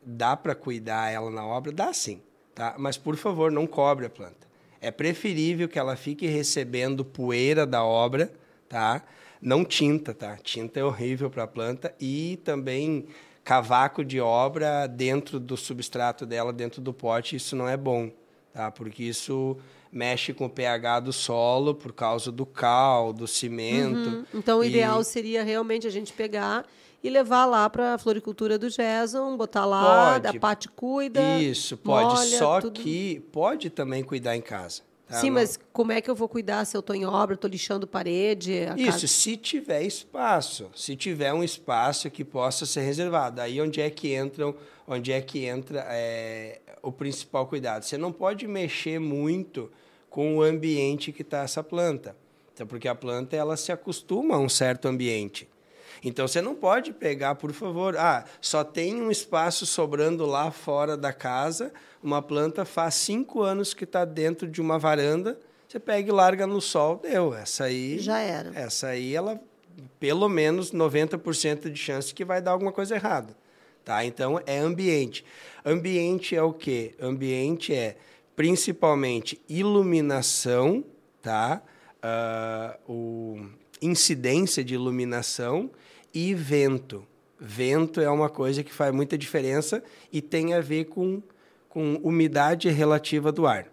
dá para cuidar ela na obra? Dá sim, tá? Mas, por favor, não cobre a planta. É preferível que ela fique recebendo poeira da obra, tá? Não tinta, tá? Tinta é horrível para a planta e também cavaco de obra dentro do substrato dela, dentro do pote, isso não é bom, tá? Porque isso mexe com o pH do solo por causa do cal, do cimento. Uhum. Então, o E- ideal seria realmente a gente pegar e levar lá para a floricultura do Jason, botar lá, Pode. a Paty cuida. Isso, pode. molha, Só tudo. que pode também cuidar em casa. tá? Sim, Não- mas como é que eu vou cuidar se eu estou em obra, estou lixando parede? Isso, casa- se tiver espaço, se tiver um espaço que possa ser reservado, aí onde é que entram, onde é que entra é, o principal cuidado. Você não pode mexer muito com o ambiente que está essa planta, então, porque a planta ela se acostuma a um certo ambiente. Então você não pode pegar, por favor, ah, só tem um espaço sobrando lá fora da casa, uma planta faz cinco anos que está dentro de uma varanda, você pega e larga no sol, deu. Essa aí Já era. essa aí ela pelo menos 90% de chance que vai dar alguma coisa errada. Tá? Então, é ambiente. Ambiente é o quê? Ambiente é principalmente iluminação, tá? Uh, o incidência de iluminação e vento. Vento é uma coisa que faz muita diferença e tem a ver com, com umidade relativa do ar.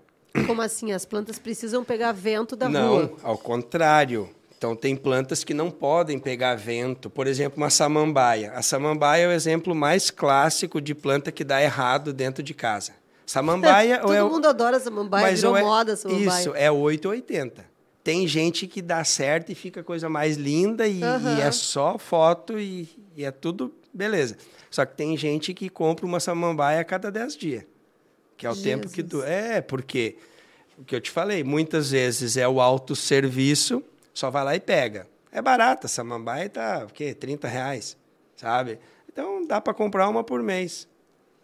Como assim? As plantas precisam pegar vento da não, rua? Não, ao contrário. Então, tem plantas que não podem pegar vento. Por exemplo, uma samambaia. A samambaia é o exemplo mais clássico de planta que dá errado dentro de casa. Samambaia... Todo é mundo adora samambaia, Mas virou é... moda samambaia. Isso, é 880. Tem gente que dá certo e fica a coisa mais linda e, uhum. e é só foto e, e, é tudo beleza. Só que tem gente que compra uma samambaia a cada 10 dias. Que é o Jesus. tempo que... Tu... É, porque... O que eu te falei, muitas vezes é o autosserviço só vai lá e pega. É barata, samambaia tá, o quê? 30 reais, sabe? Então dá para comprar uma por mês,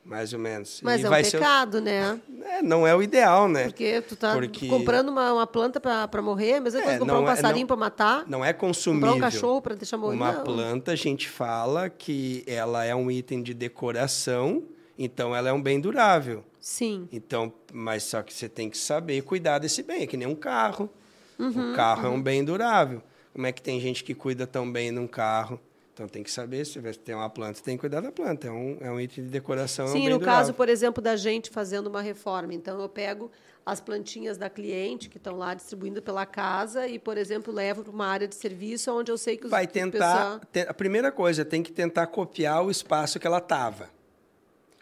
mais ou menos. Mas e é um pecado, né? É, não é o ideal, né? Porque tu tá Porque... comprando uma, uma planta para morrer, mesmo que é, comprar um é, passarinho para matar. Não é consumível. Comprar um cachorro para deixar morrer. Uma não. planta, a gente fala que ela é um item de decoração, então ela é um bem durável. Sim. Então, mas só que você tem que saber cuidar desse bem, é que nem um carro. Uhum, o carro uhum. é um uhum. bem durável. Como é que tem gente que cuida tão bem num carro? Então tem que saber se tem uma planta, tem que cuidar da planta. É um, é um item de decoração. Sim, é um no durável. caso, por exemplo, da gente fazendo uma reforma. Então eu pego as plantinhas da cliente que estão lá distribuindo pela casa e, por exemplo, levo para uma área de serviço onde eu sei que os vai tentar. A primeira coisa tem que tentar copiar o espaço que ela estava.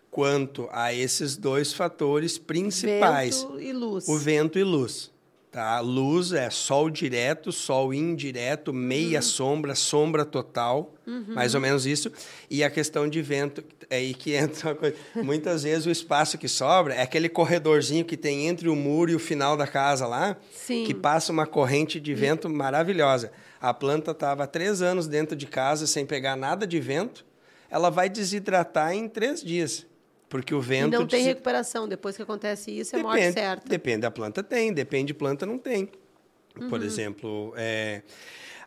Quanto a esses dois fatores principais: vento e luz. O vento e luz. Tá? Luz é sol direto, sol indireto, meia uhum. sombra, sombra total, uhum. mais ou menos isso. E a questão de vento, é aí que entra uma coisa. Muitas vezes o espaço que sobra é aquele corredorzinho que tem entre o muro e o final da casa lá, Sim. que passa uma corrente de vento maravilhosa. A planta estava três anos dentro de casa sem pegar nada de vento, ela vai desidratar em três dias. Porque o vento. E não tem recuperação. Depois que acontece isso, é depende, morte certa. Depende da planta, tem. Depende de planta, não tem. Uhum. Por exemplo, é...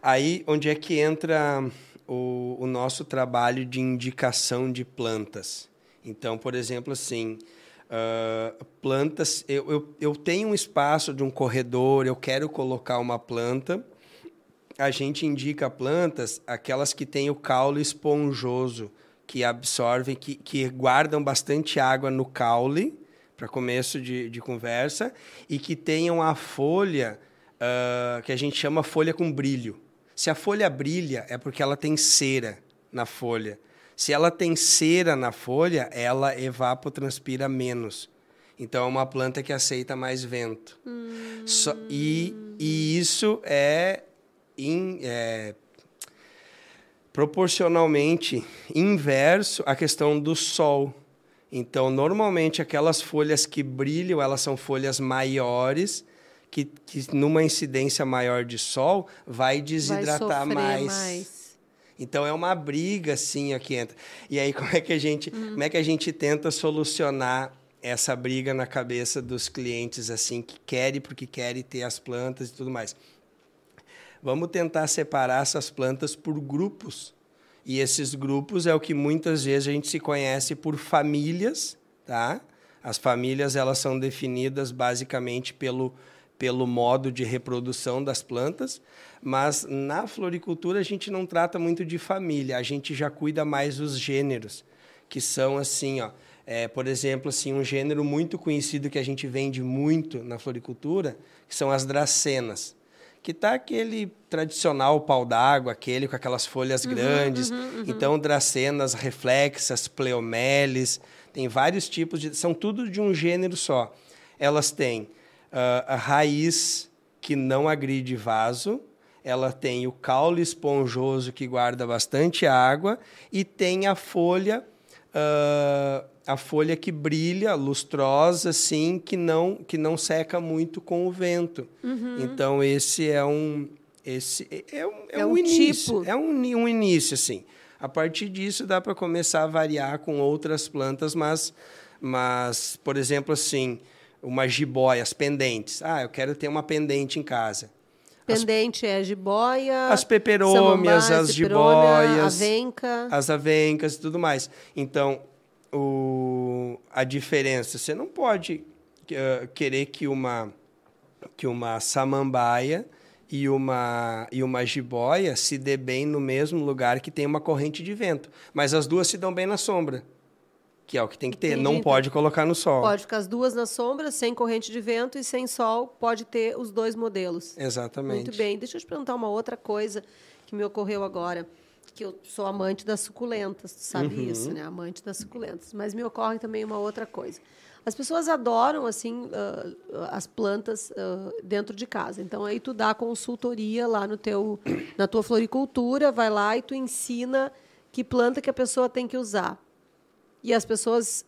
aí onde é que entra o, o nosso trabalho de indicação de plantas? Então, por exemplo, assim. Uh, plantas, eu, eu, eu tenho um espaço de um corredor, eu quero colocar uma planta, a gente indica plantas, aquelas que têm o caule esponjoso, que absorvem, que, que guardam bastante água no caule, para começo de, de conversa, e que tenham a folha, uh, que a gente chama folha com brilho. Se a folha brilha, é porque ela tem cera na folha. Se ela tem cera na folha, ela evapotranspira menos. Então, é uma planta que aceita mais vento. Hum. So, e, e isso é, in, é proporcionalmente inverso à questão do sol. Então, normalmente, aquelas folhas que brilham, elas são folhas maiores, que, que numa incidência maior de sol, vai desidratar vai mais. mais. Então, é uma briga, assim, aqui entra. E aí, como é que a gente, uhum. como é que a gente tenta solucionar essa briga na cabeça dos clientes, assim, que querem porque querem ter as plantas e tudo mais? Vamos tentar separar essas plantas por grupos. E esses grupos é o que muitas vezes a gente se conhece por famílias, tá? As famílias elas são definidas basicamente pelo pelo modo de reprodução das plantas, mas na floricultura a gente não trata muito de família, a gente já cuida mais dos gêneros, que são assim, ó, é, por exemplo, assim, um gênero muito conhecido que a gente vende muito na floricultura, que são as dracenas que tá aquele tradicional pau d'água, aquele com aquelas folhas uhum, grandes. Uhum, uhum. Então, dracenas reflexas, pleomeles, tem vários tipos de. São tudo de um gênero só. Elas têm uh, a raiz que não agride vaso, ela tem o caule esponjoso que guarda bastante água e tem a folha. Uh, a folha que brilha, lustrosa, assim, que não que não seca muito com o vento. Uhum. Então esse é um esse é um, é, é um, um início, tipo. é um, um início assim. A partir disso dá para começar a variar com outras plantas, mas mas por exemplo assim, uma jiboia, as pendentes. Ah, eu quero ter uma pendente em casa. Pendente as, é jiboia. As peperômias, as jiboias. Avenca. As avencas e tudo mais. Então, o, a diferença, você não pode uh, querer que uma, que uma samambaia e uma, e uma jiboia se dê bem no mesmo lugar que tem uma corrente de vento. Mas as duas se dão bem na sombra que é o que tem que ter. Não então, pode colocar no sol. Pode ficar as duas na sombra, sem corrente de vento e sem sol, pode ter os dois modelos. Exatamente. Muito bem. Deixa eu te perguntar uma outra coisa que me ocorreu agora. Que eu sou amante das suculentas, tu sabe uhum. isso, né? Amante das suculentas. Mas me ocorre também uma outra coisa. As pessoas adoram assim uh, as plantas uh, dentro de casa. Então aí tu dá consultoria lá no teu na tua floricultura, vai lá e tu ensina que planta que a pessoa tem que usar e as pessoas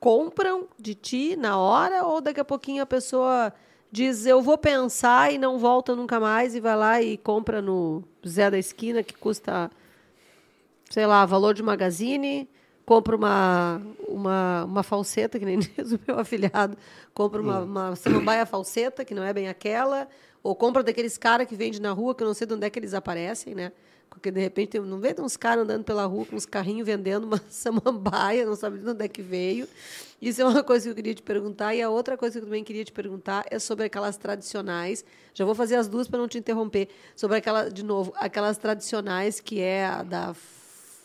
compram de ti na hora ou daqui a pouquinho a pessoa diz eu vou pensar e não volta nunca mais e vai lá e compra no Zé da esquina que custa sei lá valor de magazine compra uma uma, uma falseta que nem diz o meu afilhado compra uma, uma samambaia falseta que não é bem aquela ou compra daqueles caras que vende na rua que eu não sei de onde é que eles aparecem né porque de repente não vê uns caras andando pela rua com uns carrinhos vendendo uma samambaia, não sabe de onde é que veio. Isso é uma coisa que eu queria te perguntar. E a outra coisa que eu também queria te perguntar é sobre aquelas tradicionais. Já vou fazer as duas para não te interromper. Sobre aquela, de novo, aquelas tradicionais que é a da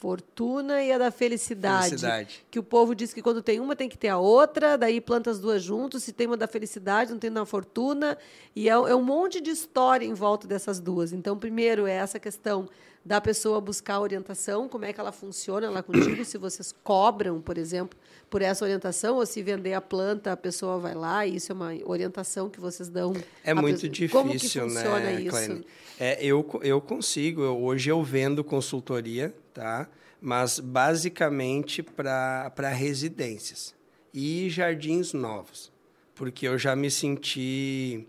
fortuna e a da felicidade. felicidade. Que o povo diz que quando tem uma tem que ter a outra, daí planta as duas juntos. Se tem uma da felicidade, não tem da fortuna. E é, é um monte de história em volta dessas duas. Então, primeiro é essa questão da pessoa buscar orientação, como é que ela funciona lá contigo, se vocês cobram, por exemplo, por essa orientação, ou se vender a planta, a pessoa vai lá, e isso é uma orientação que vocês dão. É muito pessoa. difícil, como que funciona né, isso? É, eu, eu consigo, eu, hoje eu vendo consultoria, tá? mas basicamente para residências e jardins novos, porque eu já me senti,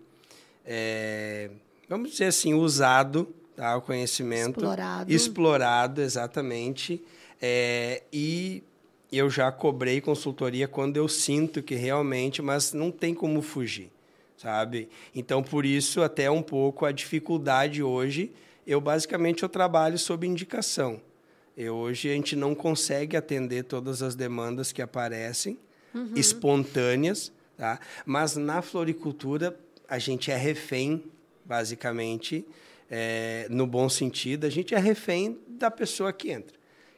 é, vamos dizer assim, usado tá? o conhecimento. Explorado. Explorado, exatamente. É, e eu já cobrei consultoria quando eu sinto que realmente, mas não tem como fugir, sabe? Então, por isso, até um pouco a dificuldade hoje, eu basicamente eu trabalho sob indicação. Eu, hoje a gente não consegue atender todas as demandas que aparecem, uhum. espontâneas, tá? mas na floricultura a gente é refém, basicamente, é, no bom sentido, a gente é refém da pessoa que entra.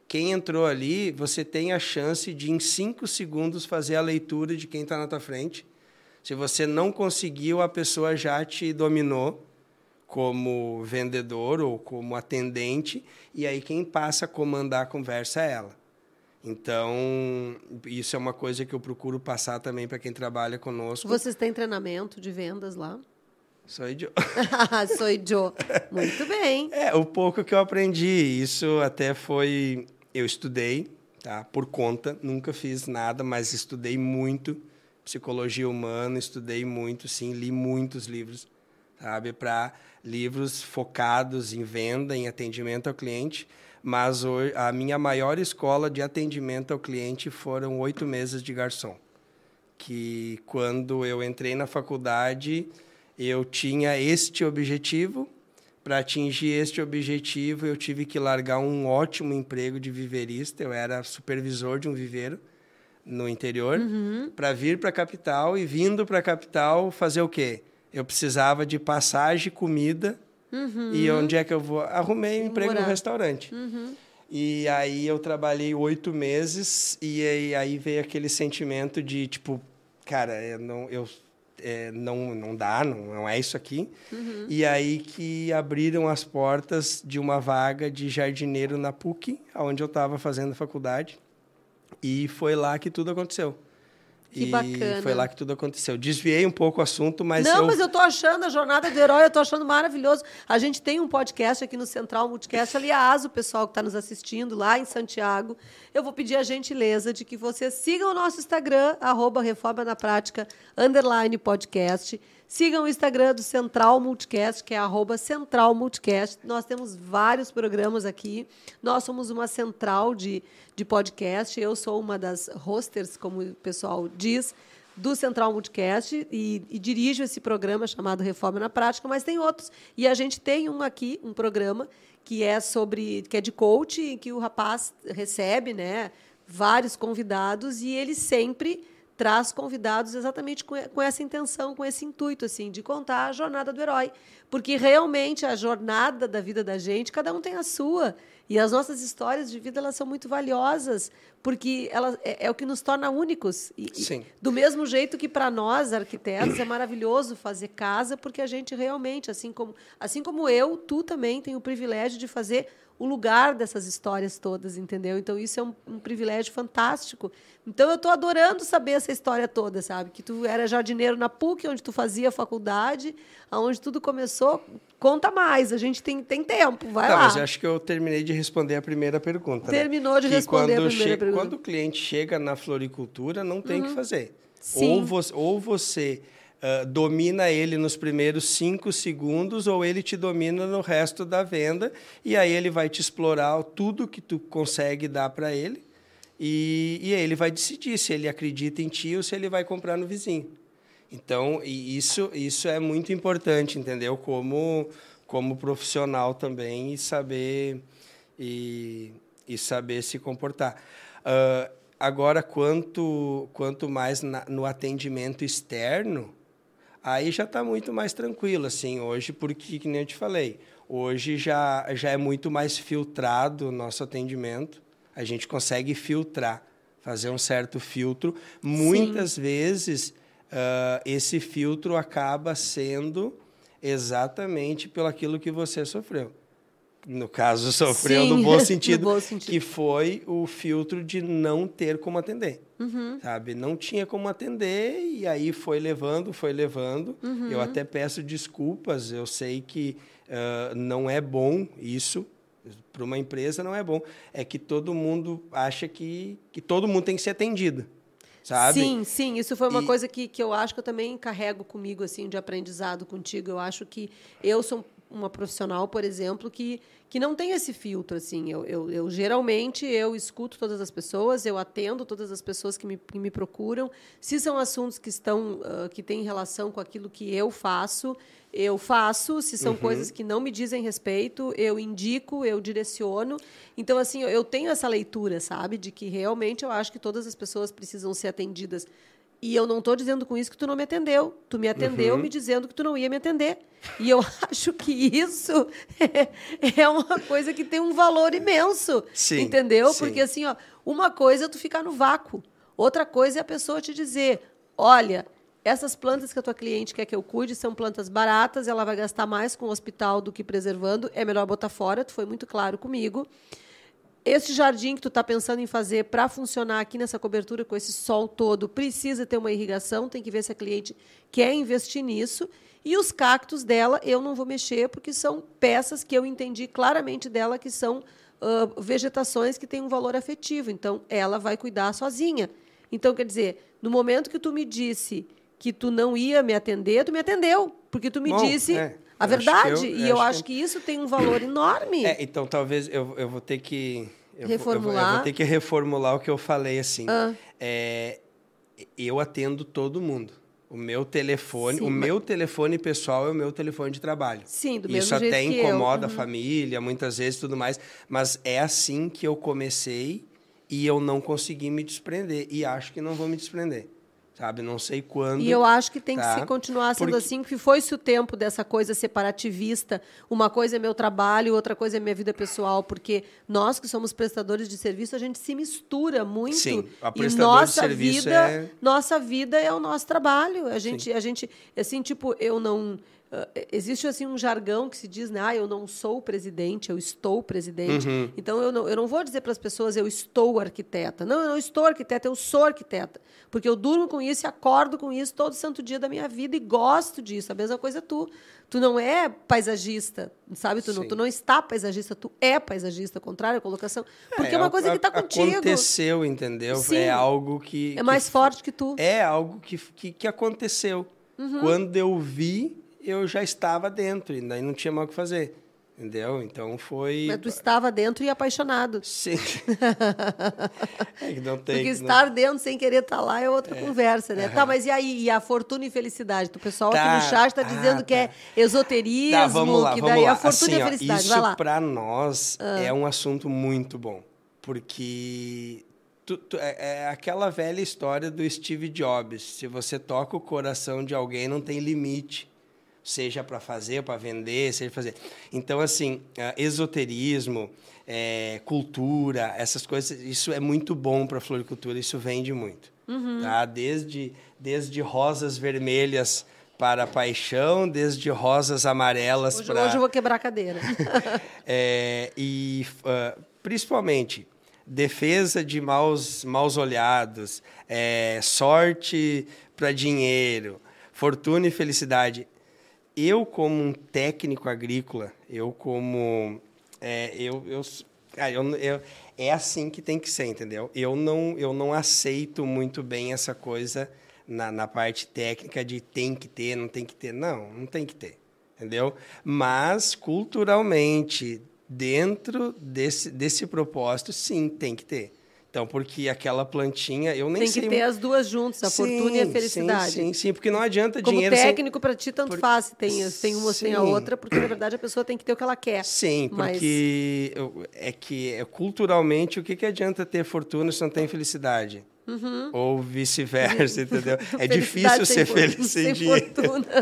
Quem entrou ali, você tem a chance de, em cinco segundos, fazer a leitura de quem está na tua frente. Se você não conseguiu, a pessoa já te dominou como vendedor ou como atendente, e aí quem passa a comandar a conversa é ela. Então, isso é uma coisa que eu procuro passar também para quem trabalha conosco. Vocês têm treinamento de vendas lá? Sou Joe. Sou Joe. Muito bem. É, o pouco que eu aprendi, isso até foi. Eu estudei, tá? Por conta, nunca fiz nada, mas estudei muito psicologia humana, estudei muito, sim, li muitos livros, sabe? Para livros focados em venda, em atendimento ao cliente. Mas a minha maior escola de atendimento ao cliente foram oito meses de garçom. Que quando eu entrei na faculdade eu tinha este objetivo. Para atingir este objetivo, eu tive que largar um ótimo emprego de viverista. Eu era supervisor de um viveiro no interior uhum. para vir para a capital e vindo para a capital fazer o quê? Eu precisava de passagem, comida uhum. e onde é que eu vou? Arrumei um emprego Morar. no restaurante. Uhum. E aí eu trabalhei oito meses e aí, aí veio aquele sentimento de tipo, cara, eu não, eu é, não, não dá, não, não é isso aqui. Uhum. E aí que abriram as portas de uma vaga de jardineiro na PUC, onde eu estava fazendo faculdade. E foi lá que tudo aconteceu. Que e bacana. Foi lá que tudo aconteceu. Desviei um pouco o assunto, mas. Não, eu... mas eu tô achando a jornada do herói, eu tô achando maravilhoso. A gente tem um podcast aqui no Central Multicast. Aliás, o pessoal que está nos assistindo lá em Santiago, eu vou pedir a gentileza de que vocês sigam o nosso Instagram, arroba Reforma na Prática, underline podcast. Sigam o Instagram do Central Multicast, que é arroba Central Multicast. Nós temos vários programas aqui. Nós somos uma central de, de podcast. Eu sou uma das hosters, como o pessoal diz, do Central Multicast e, e dirijo esse programa chamado Reforma na Prática, mas tem outros. E a gente tem um aqui, um programa que é sobre que é de coach, que o rapaz recebe, né, vários convidados e ele sempre traz convidados exatamente com, com essa intenção, com esse intuito assim, de contar a jornada do herói, porque realmente a jornada da vida da gente, cada um tem a sua. E as nossas histórias de vida elas são muito valiosas, porque ela é, é o que nos torna únicos. E, Sim. E, do mesmo jeito que para nós arquitetos é maravilhoso fazer casa, porque a gente realmente, assim como, assim como eu, tu também tem o privilégio de fazer o lugar dessas histórias todas, entendeu? Então isso é um, um privilégio fantástico. Então eu estou adorando saber essa história toda, sabe? Que tu era jardineiro na PUC, onde tu fazia faculdade, aonde tudo começou. Conta mais, a gente tem, tem tempo, vai Não, lá. mas acho que eu terminei de responder a primeira pergunta. né? Terminou de Que responder a quando primeira che- pergunta. Quando o cliente chega na floricultura, não tem o que fazer. Sim. Ou você, ou você ah, domina ele nos primeiros cinco segundos, ou ele te domina no resto da venda, e aí ele vai te explorar tudo que tu consegue dar para ele, e, e ele vai decidir se ele acredita em ti ou se ele vai comprar no vizinho. Então, isso, isso é muito importante, entendeu? Como, como profissional também e saber, e, e saber se comportar. Ah, agora, quanto, quanto mais na- no atendimento externo, aí já está muito mais tranquilo, assim, hoje, porque, que nem eu te falei, hoje já, já é muito mais filtrado o nosso atendimento, a gente consegue filtrar, fazer um certo filtro. Muitas vezes, ah, esse filtro acaba sendo exatamente pelo aquilo que você sofreu. No caso, sofreu Sim, no no bom sentido, bom sentido. que foi o filtro de não ter como atender Uhum. sabe? Não tinha como atender e aí foi levando, foi levando. Uhum. Eu até peço desculpas, eu sei que ah, não é bom isso para uma empresa não é bom. É que todo mundo acha que, que todo mundo tem que ser atendido, sabe? Sim, sim, isso foi uma E- coisa que, que eu acho que eu também carrego comigo, assim, de aprendizado contigo. Eu acho que eu sou uma profissional, por exemplo, que, que não tem esse filtro, assim. Eu, eu, eu, geralmente, eu escuto todas as pessoas, eu atendo todas as pessoas que me, que me procuram. Se são assuntos que estão, ah, que têm relação com aquilo que eu faço, eu faço. Se são coisas que não me dizem respeito, eu indico, eu direciono. Então, assim, eu tenho essa leitura, sabe? De que realmente eu acho que todas as pessoas precisam ser atendidas. E eu não estou dizendo com isso que tu não me atendeu. Tu me atendeu Uhum. me dizendo que tu não ia me atender. E eu acho que isso é, é uma coisa que tem um valor imenso. Sim, entendeu? sim. Porque assim, ó, uma coisa é tu ficar no vácuo. Outra coisa é a pessoa te dizer: olha, essas plantas que a tua cliente quer que eu cuide são plantas baratas, ela vai gastar mais com o hospital do que preservando, é melhor botar fora, tu foi muito claro comigo. Este jardim que tu está pensando em fazer para funcionar aqui nessa cobertura com esse sol todo precisa ter uma irrigação, tem que ver se a cliente quer investir nisso. E os cactos dela eu não vou mexer porque são peças que eu entendi claramente dela que são ah, vegetações que têm um valor afetivo. Então ela vai cuidar sozinha. Então quer dizer, no momento que tu me disse que tu não ia me atender, tu me atendeu porque tu me Bom, disse é, a eu verdade. eu- e eu eu acho acho que- que isso tem um valor enorme. É, então talvez eu, eu vou ter que eu vou- eu vou- Eu vou, Reformular. ter que reformular o que eu falei assim. Ah. É, eu atendo todo mundo. O meu telefone, Sim, o mas- meu telefone pessoal é o meu telefone de trabalho. Sim, do Isso mesmo jeito até que eu. incomoda a Uhum. família, muitas vezes tudo mais, mas é assim que eu comecei e eu não consegui me desprender e acho que não vou me desprender. Sabe, não sei quando. E eu acho que tem tá? que se continuar sendo Porque- assim, que foi-se o tempo dessa coisa separativista. Uma coisa é meu trabalho, outra coisa é minha vida pessoal, porque nós que somos prestadores de serviço, a gente se mistura muito. Sim, a e prestador de nossa serviço vida, é- nossa vida é o nosso trabalho. A gente, a gente, assim, tipo, eu não existe assim um jargão que se diz, né, ah, eu não sou presidente, eu estou presidente. Uhum. Então eu não, eu não vou dizer para as pessoas eu estou arquiteta. Não, eu não estou arquiteta, eu sou arquiteta. Porque eu durmo com isso e acordo com isso todo santo dia da minha vida e gosto disso. A mesma coisa tu. Tu não é paisagista, sabe? Tu não, tu não está paisagista, tu é paisagista, contrário à colocação. Porque é, É, uma coisa que está a- contigo. Aconteceu, entendeu? Sim. É algo que. É que mais forte que tu. É algo que, que, que aconteceu. Uhum. Quando eu vi, eu já estava dentro, e daí não tinha mais o que fazer. Entendeu? Então foi. Mas tu estava dentro e apaixonado. Sim. é que não tem. Porque não- estar dentro sem querer estar lá é outra conversa, né? Tá, mas e aí? E a fortuna e felicidade? O pessoal aqui Tá. no chat está dizendo Ah, que é tá. esoterismo, Tá, vamos lá, que vamos daí lá. a fortuna Assim, e a ó, felicidade. isso Vai lá. Ah. para nós é um assunto muito bom, porque tu- tu- é, é aquela velha história do Steve Jobs. Se você toca o coração de alguém, não tem limite. Seja para fazer, para vender, seja fazer. Então, assim, ah, esoterismo, eh, cultura, essas coisas, isso é muito bom para a floricultura, isso vende muito. Uhum. Tá? Desde, desde rosas vermelhas para paixão, desde rosas amarelas Hoje, para. hoje eu vou quebrar a cadeira. É, e ah, principalmente defesa de maus, maus olhados, é, sorte para dinheiro, fortuna e felicidade. Eu, como um técnico agrícola, eu como. É, eu, eu, eu, eu- é assim que tem que ser, entendeu? Eu não, eu não aceito muito bem essa coisa na, na parte técnica de tem que ter, não tem que ter. Não, não tem que ter entendeu? Mas culturalmente, dentro desse, desse propósito, sim, tem que ter. Então, porque aquela plantinha, eu nem Tem sei que ter as duas juntas, a fortuna e a Sim, felicidade. Sim, sim, sim, porque não adianta Como dinheiro sem- técnico, para ti, tanto Por- faz se tem, se tem uma ou se tem a Sim. outra, porque, na verdade, a pessoa tem que ter o que ela quer. Sim, Mas- porque é que é, culturalmente o que, que adianta ter fortuna se não tem felicidade? Ou vice-versa, entendeu? É Uhum. Difícil sem ser feliz sem, sem dinheiro.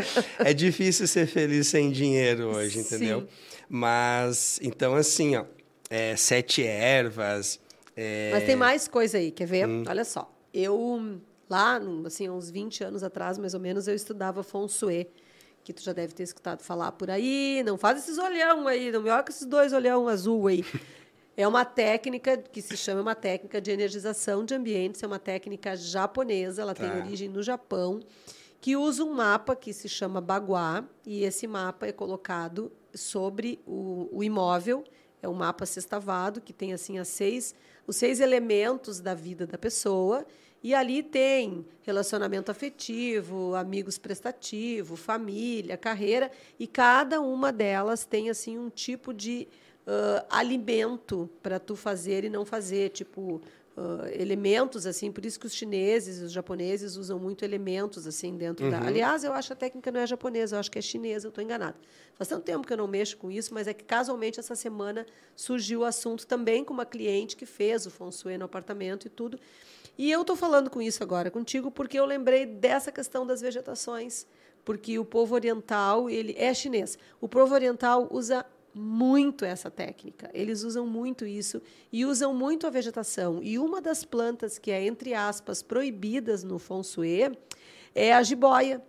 É difícil ser feliz sem dinheiro hoje, entendeu? Sim. Mas, então, assim, ó, é, sete ervas. É, Mas tem mais coisa aí, quer ver? Hum. Olha só. Eu, lá, assim, uns 20 anos atrás, mais ou menos, eu estudava Feng Shui, que tu já deve ter escutado falar por aí. Não faz esses olhão aí, não me olha com esses dois olhão azul aí. É uma técnica que se chama uma técnica de energização de ambientes, é uma técnica japonesa, ela tem Tá. origem no Japão, que usa um mapa que se chama Bagua, e esse mapa é colocado sobre o, o imóvel, é um mapa sextavado, que tem assim as seis, os seis elementos da vida da pessoa, e ali tem relacionamento afetivo, amigos prestativo, família, carreira, e cada uma delas tem assim um tipo de ãh, alimento para tu fazer e não fazer, tipo ãh, elementos assim, por isso que os chineses, os japoneses usam muito elementos assim dentro da. Aliás, eu acho que a técnica não é japonesa, eu acho que é chinesa, eu estou enganada. Faz tanto tempo que eu não mexo com isso, mas é que casualmente essa semana surgiu o assunto também com uma cliente que fez o feng shui no apartamento e tudo. E eu estou falando com isso agora contigo porque eu lembrei dessa questão das vegetações, porque o povo oriental ele é chinês. O povo oriental usa muito essa técnica. Eles usam muito isso e usam muito a vegetação. E uma das plantas que é entre aspas proibidas no feng shui é a jiboia.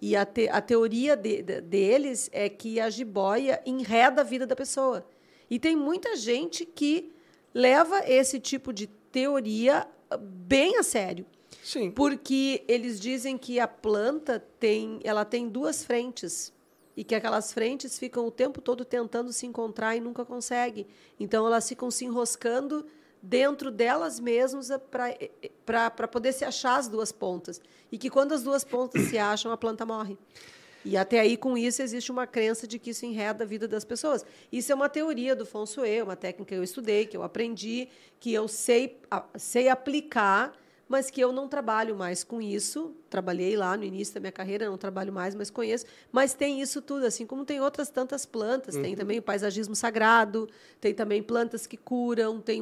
E a, te, a teoria de, de, deles é que a jiboia enreda a vida da pessoa. E tem muita gente que leva esse tipo de teoria bem a sério. Sim. Porque eles dizem que a planta tem, ela tem duas frentes e que aquelas frentes ficam o tempo todo tentando se encontrar e nunca conseguem. Então elas ficam se enroscando dentro delas mesmas para poder se achar as duas pontas. E que quando as duas pontas se acham, a planta morre. E até aí, com isso, existe uma crença de que isso enreda a vida das pessoas. Isso é uma teoria do Feng Shui, uma técnica que eu estudei, que eu aprendi, que eu sei, sei aplicar, mas que eu não trabalho mais com isso. Trabalhei lá no início da minha carreira, não trabalho mais, mas conheço. Mas tem isso tudo, assim como tem outras tantas plantas. Tem também o paisagismo sagrado, tem também plantas que curam, tem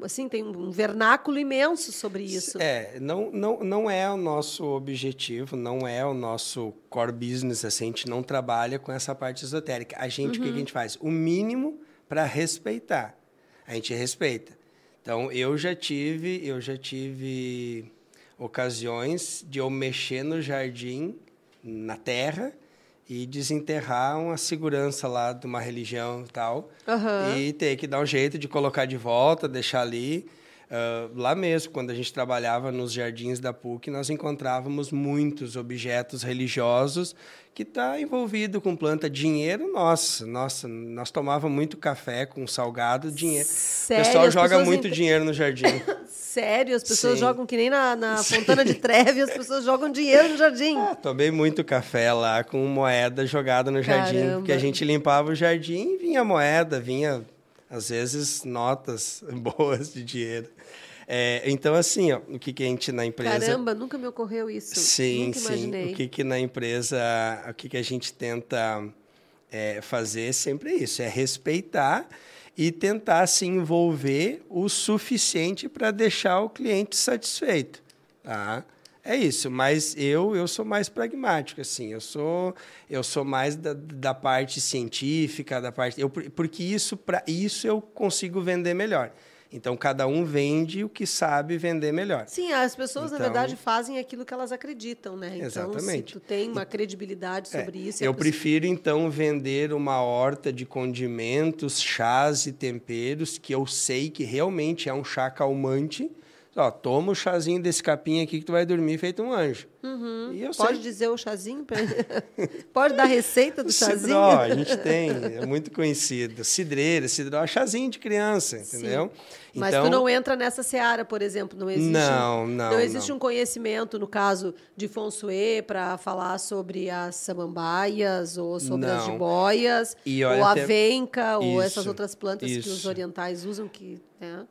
assim tem um vernáculo imenso sobre isso. É, não, não, não é o nosso objetivo, não é o nosso core business, assim, a gente não trabalha com essa parte esotérica. A gente, o que, que a gente faz? O mínimo para respeitar. A gente respeita. Então, eu já tive, eu já tive ocasiões de eu mexer no jardim, na terra, e desenterrar uma segurança lá de uma religião e tal. Aham. E ter que dar um jeito de colocar de volta, deixar ali. Ah, lá mesmo, quando a gente trabalhava nos jardins da PUC, nós encontrávamos muitos objetos religiosos que está envolvido com planta. Dinheiro, nossa, nossa, nós tomávamos muito café com salgado, dinheiro. Sério, o pessoal as joga muito ent- dinheiro no jardim. Sério, as pessoas Sim. jogam que nem na, na Fontana de Treve, as pessoas jogam dinheiro no jardim. Ah, tomei muito café lá com moeda jogada no jardim, Caramba. porque a gente limpava o jardim e vinha moeda, vinha às vezes notas boas de dinheiro. É, então assim, ó, o que, que a gente na empresa Caramba, nunca me ocorreu isso. Sim, nunca sim. imaginei. O que, que na empresa, o que, que a gente tenta é, fazer sempre é isso, é respeitar e tentar se envolver o suficiente para deixar o cliente satisfeito, tá? É isso, mas eu eu sou mais pragmático assim, eu sou eu sou mais da, da parte científica, da parte eu, porque isso para isso eu consigo vender melhor. Então cada um vende o que sabe vender melhor. Sim, as pessoas, na Então- verdade, fazem aquilo que elas acreditam, né? Então, Exatamente. se tu tem uma credibilidade É, sobre isso... e a eu prefiro, então, vender uma horta de condimentos, chás e temperos que eu sei que realmente é um chá calmante. Ó, toma o chazinho desse capim aqui que tu vai dormir feito um anjo. E eu Uhum. Pode sei. dizer o chazinho? pra- Pode dar a receita do chazinho? Cidró, a gente tem, é muito conhecido. Cidreira, cidró, chazinho de criança, entendeu? Mas então, tu não entra nessa seara, por exemplo, não existe, Não, não, não existe não. um conhecimento, no caso de Fonsue, para falar sobre as samambaias, ou sobre as Não. jiboias, E olha, ou a até- venca, ou essas Isso, outras plantas que os isso. Orientais usam, que né,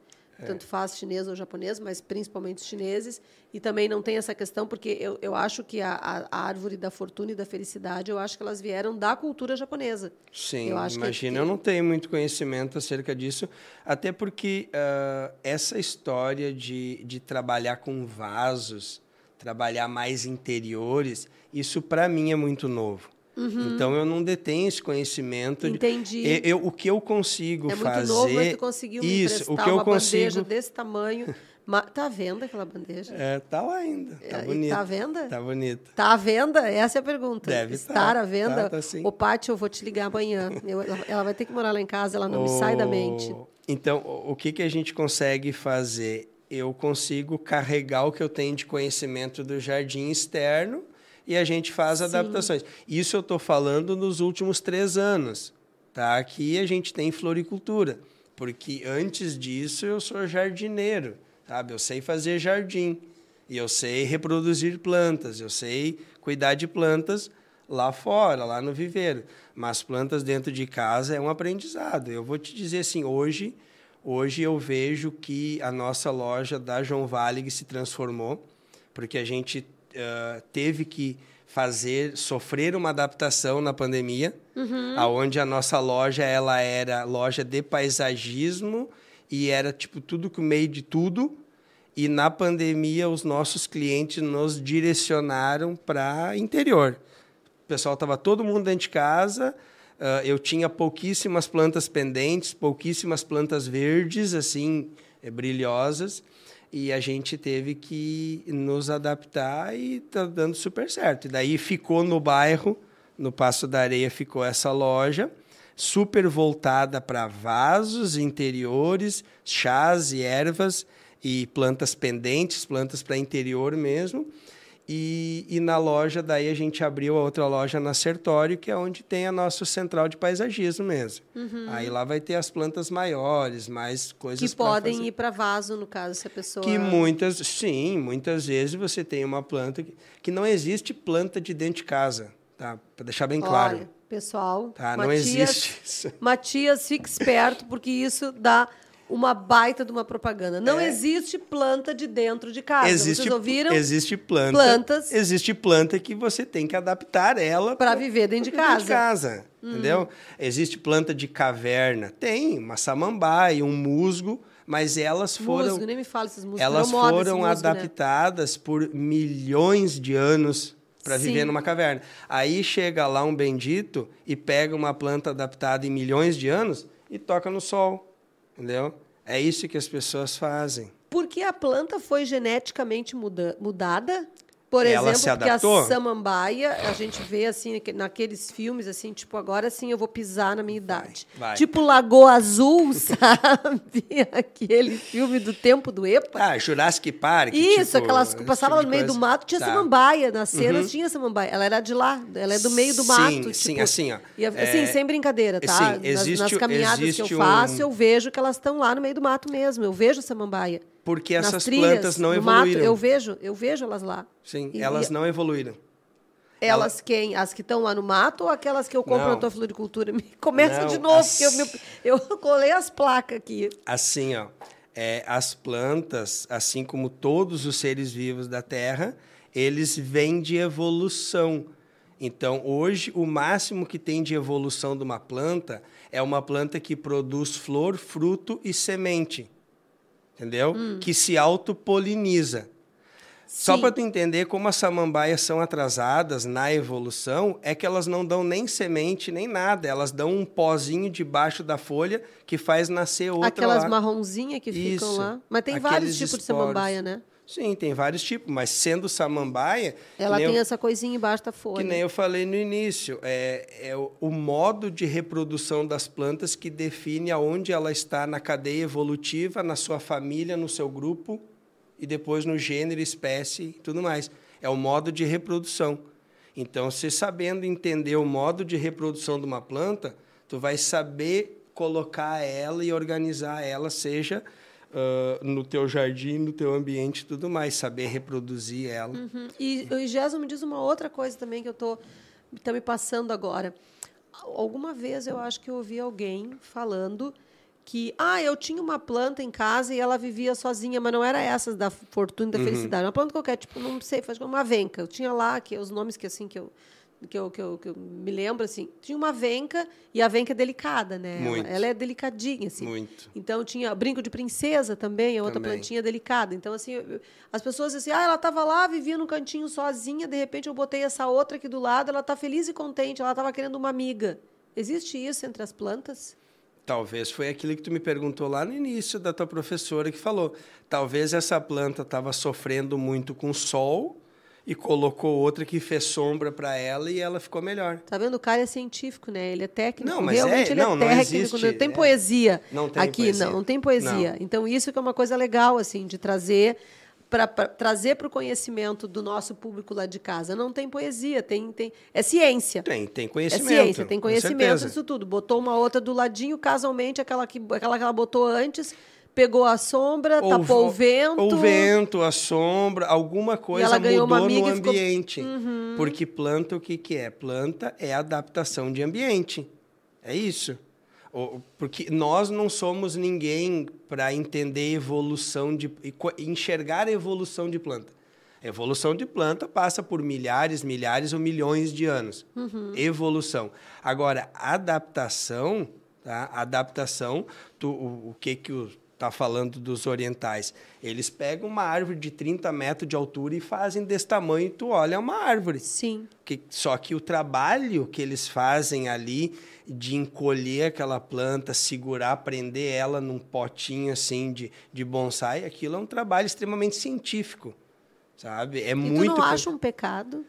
tanto faz chinês ou japonês, mas principalmente os chineses. E também não tem essa questão, porque eu, eu acho que a, a- a árvore da fortuna e da felicidade, eu acho que elas vieram da cultura japonesa. Sim, Eu que imagina, tem- eu não tenho muito conhecimento acerca disso, até porque ah, essa história de, de trabalhar com vasos, trabalhar mais interiores, isso para mim é muito novo. Então eu não detenho esse conhecimento. de- Uhum. Entendi. Eu, eu- o que eu consigo É muito fazer. novo, mas tu conseguiu me isso, emprestar o que eu uma bandeja consigo. desse tamanho. Ma- Tá à venda aquela bandeja? É, tá lá ainda, tá É, e bonito. tá à venda? Tá bonito. Tá à venda? Essa é a pergunta. Deve Estar tá. à venda? Tá, tá sim. Ô, Paty, eu vou te ligar amanhã. Eu- ela- vai ter que morar lá em casa, ela não me sai da mente. Então, o o que, que a gente consegue fazer? Eu consigo carregar o que eu tenho de conhecimento do jardim externo e a gente faz adaptações. Isso eu estou falando nos últimos três anos. Tá? Aqui a gente tem floricultura, porque antes disso eu sou jardineiro, sabe? Eu sei fazer jardim e eu sei reproduzir plantas, eu sei cuidar de plantas lá fora, lá no viveiro. Mas plantas dentro de casa é um aprendizado. Eu vou te dizer assim, hoje, hoje eu vejo que a nossa loja da João Valig se transformou, porque a gente ah, teve que fazer, sofrer uma adaptação na pandemia, aonde a nossa loja ela era loja de paisagismo e era tipo tudo com meio de tudo. E na pandemia os nossos clientes nos direcionaram para interior. O pessoal estava todo mundo dentro de casa. ah, eu tinha pouquíssimas plantas pendentes, pouquíssimas plantas verdes, assim, eh, brilhosas. E a gente teve que nos adaptar e está dando super certo. E daí ficou no bairro, no Passo da Areia, ficou essa loja, super voltada para vasos interiores, chás e ervas e plantas pendentes, plantas para interior mesmo. E, e na loja, daí a gente abriu a outra loja na Sertório, que é onde tem a nossa central de paisagismo mesmo. Aí lá vai ter as plantas maiores, mais coisas Uhum. Que podem fazer. ir para vaso, no caso, se a pessoa. Que muitas, sim, muitas vezes você tem uma planta que, que não existe planta de dentro de casa, tá? Para deixar bem claro. Olha, pessoal. Tá, não Matias- existe isso. Matias, fique esperto, porque isso dá uma baita de uma propaganda. Não É. existe planta de dentro de casa. existe, Vocês ouviram? existe planta, Plantas. Existe planta que você tem que adaptar ela pra- viver dentro de pra viver casa. casa, entendeu? Existe planta de caverna, tem uma samambaia, um musgo, mas elas foram Musgo, nem me fala esses musgos. elas foram musgo, né? adaptadas por milhões de anos para viver numa caverna. Aí chega lá um bendito e pega uma planta adaptada em milhões de anos e toca no sol, entendeu? É isso que as pessoas fazem. Porque a planta foi geneticamente muda- mudada? Por Ela exemplo, porque a samambaia, a gente vê assim naque- naqueles filmes assim, tipo, agora sim eu vou pisar na minha idade. vai. Tipo Lagoa Azul, sabe? Aquele filme do tempo do EPA. Ah, Jurassic Park. Isso, tipo, aquelas que passavam tipo no meio do mato, tinha Tá. Uhum. samambaia. Nas cenas tinha samambaia. Ela era de lá, ela é do meio do Sim, mato. sim, tipo, assim, ó, e, assim, é, sem brincadeira, tá? sim, Nas- nas, existe- caminhadas que eu existe faço, um- eu vejo que elas estão lá no meio do mato mesmo. Eu vejo samambaia. Porque nas essas trilhas, plantas não no mato. evoluíram. Eu vejo, eu vejo elas lá. Sim, E- elas e- não evoluíram. Elas quem? As que estão lá no mato ou aquelas que eu compro Não. na tua floricultura? Me Começa Não, de novo, as- porque eu, eu colei as placas aqui. Assim, ó, é, as plantas, assim como todos os seres vivos da Terra, eles vêm de evolução. Então, hoje, o máximo que tem de evolução de uma planta é uma planta que produz flor, fruto e semente. Entendeu? Que se autopoliniza. Só para tu entender como as samambaias são atrasadas na evolução, é que elas não dão nem semente nem nada, elas dão um pozinho debaixo da folha que faz nascer outra Aquelas lá. marronzinhas que ficam Isso. lá. Mas tem Aqueles vários tipos de esporos. samambaia, né? Sim, tem vários tipos, mas sendo samambaia, Ela tem eu- essa coisinha embaixo da folha. que nem eu falei no início, é, é o, o modo de reprodução das plantas que define aonde ela está na cadeia evolutiva, na sua família, no seu grupo e depois no gênero, espécie e tudo mais. É o modo de reprodução. Então, você sabendo entender o modo de reprodução de uma planta, tu vai saber colocar ela e organizar ela, seja ah, no teu jardim, no teu ambiente e tudo mais, saber reproduzir ela. Uhum. E o Gerson me diz uma outra coisa também que eu tô tá me passando agora. Alguma vez eu acho que eu ouvi alguém falando que ah, eu tinha uma planta em casa e ela vivia sozinha, mas não era essas da fortuna e da felicidade. Uma planta qualquer, tipo, não sei, faz uma venca. Eu tinha lá que os nomes que assim que eu que eu, que eu, que eu me lembro assim, tinha uma venca e a venca é delicada, né? Ela- Muito. Ela, é delicadinha assim. Muito. Então tinha brinco de princesa também, é outra Também. plantinha delicada. Então assim, eu- as pessoas assim, ah, ela estava lá, vivia no cantinho sozinha, de repente eu botei essa outra aqui do lado, ela está feliz e contente, ela estava querendo uma amiga. Existe isso entre as plantas? Talvez foi aquilo que tu me perguntou lá no início da tua professora que falou. Talvez essa planta estava sofrendo muito com sol e colocou outra que fez sombra para ela e ela ficou melhor. Tá vendo? O cara é científico, né? Ele é técnico. Não, mas Realmente é- ele não, é não técnico. existe, não tem é. poesia Não tem aqui, poesia. não, não tem poesia. Não. Então isso que é uma coisa legal assim de trazer para trazer para o conhecimento do nosso público lá de casa. Não tem poesia, tem tem é ciência. Tem, tem É conhecimento. ciência, tem conhecimento disso tudo. Botou uma outra do ladinho, casualmente, aquela que, aquela que ela botou antes, pegou a sombra, Ou tapou o vento. O vento, a sombra, alguma coisa mudou no e ficou- ambiente. Uhum. Porque planta, o que, que é? Planta é adaptação de ambiente. É isso. Porque nós não somos ninguém para entender evolução de. enxergar a evolução de planta. A evolução de planta passa por milhares, milhares ou milhões de anos. Evolução. Agora, adaptação, tá? Adaptação, tu, o, o que que o tá falando dos orientais? Eles pegam uma árvore de 30 metros de altura e fazem desse tamanho tu olha é uma árvore. Sim. Que, só que o trabalho que eles fazem ali de encolher aquela planta, segurar, prender ela num potinho assim de, de bonsai, aquilo é um trabalho extremamente científico, sabe? É E muito... tu não acha um pecado?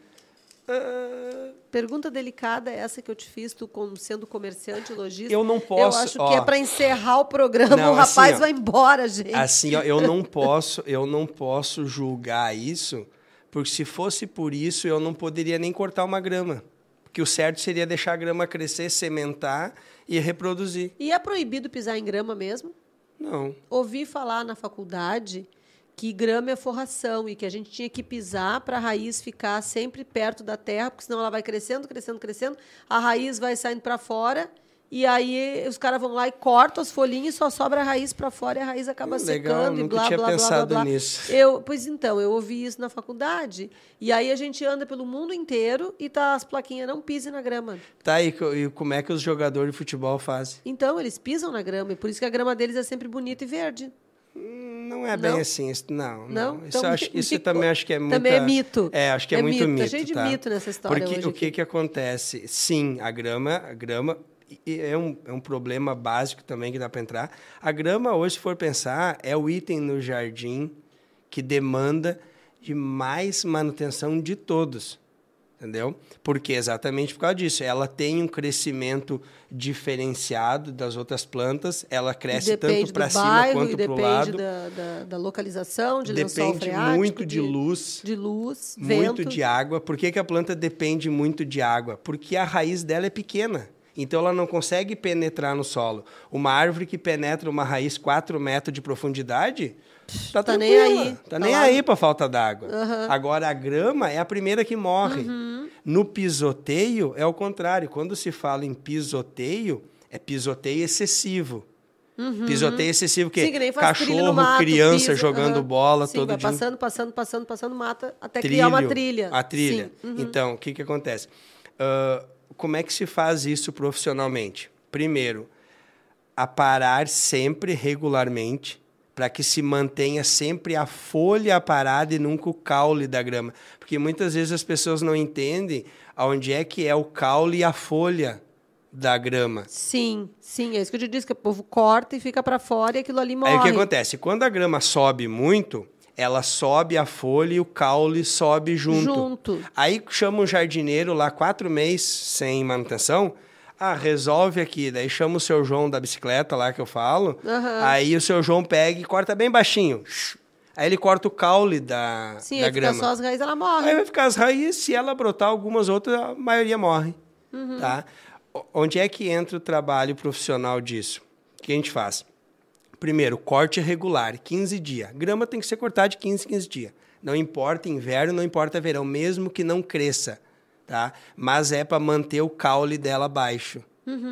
Ah, Pergunta delicada é essa que eu te fiz, tu como sendo comerciante, lojista. Eu não Eu posso, acho ó. que é para encerrar o programa, Não, o rapaz assim, vai embora, gente. Assim, ó, eu não posso, eu não posso julgar isso, porque se fosse por isso, eu não poderia nem cortar uma grama. Porque o certo seria deixar a grama crescer, sementar e reproduzir. E é proibido pisar em grama mesmo? Não. Ouvi falar na faculdade que grama é forração e que a gente tinha que pisar para a raiz ficar sempre perto da terra, porque senão ela vai crescendo, crescendo, crescendo, a raiz vai saindo para fora e aí os caras vão lá e cortam as folhinhas e só sobra a raiz para fora e a raiz acaba legal, secando e blá, tinha blá, blá, blá, pensado blá. nisso. Eu, pois então, eu ouvi isso na faculdade e aí a gente anda pelo mundo inteiro e tá as plaquinhas não pisem na grama. Tá, e, e como é que os jogadores de futebol fazem? Então, eles pisam na grama e por isso que a grama deles é sempre bonita e verde. Não é bem Não? assim. Isso, não, Não? não. Isso, Então, acho, isso também acho que é muito. também é mito. É, acho que é, É muito mito, mito. tá cheio de tá? mito nessa história Porque o que, aqui. que acontece? Sim, a grama, a grama é um, é um problema básico também que dá para entrar. A grama, hoje, se for pensar, é o item no jardim que demanda de mais manutenção de todos. Entendeu? Porque exatamente por causa disso. Ela tem um crescimento diferenciado das outras plantas, ela cresce depende tanto para cima quanto para o depende lado. Da, da, da localização, de lençol Depende freático, muito de luz. de luz, muito vento. de água. Por que, que a planta depende muito de água? Porque a raiz dela é pequena. Então ela não consegue penetrar no solo. Uma árvore que penetra uma raiz 4 metros de profundidade, tá, Tá nem aí. Tá, Tá nem lá. aí para falta d'água. Aham. Agora a grama é a primeira que morre. Uhum. No pisoteio é o contrário. Quando se fala em pisoteio, é pisoteio excessivo. Pisoteio excessivo que Uhum. Sim, que cachorro, mato, criança jogando aham. bola Sim, todo vai dia. passando, passando, passando, passando, mata até criar uma trilha. A trilha. Uhum. Então, o que, que acontece? Ah, como é que se faz isso profissionalmente? Primeiro, aparar sempre regularmente para que se mantenha sempre a folha aparada e nunca o caule da grama. Porque muitas vezes as pessoas não entendem aonde é que é o caule e a folha da grama. Sim, sim, é isso que eu te disse, que o povo corta e fica para fora e aquilo ali morre. Aí o que acontece? Quando a grama sobe muito, ela sobe a folha e o caule sobe junto. Junto. Aí chama um jardineiro lá quatro meses sem manutenção. Ah, resolve aqui. Daí chama o seu João da bicicleta lá que eu falo. Aham. Aí o seu João pega e corta bem baixinho. Aí ele corta o caule da, Sim, da grama. só as raízes, ela morre. Aí vai ficar as raízes, se ela brotar algumas outras, a maioria morre. Uhum. Tá? Onde é que entra o trabalho profissional disso? O que a gente faz? Primeiro, corte regular, 15 dias. Grama tem que ser cortada de 15 em 15 dias. Não importa inverno, não importa verão, mesmo que não cresça, tá? Mas é para manter o caule dela baixo,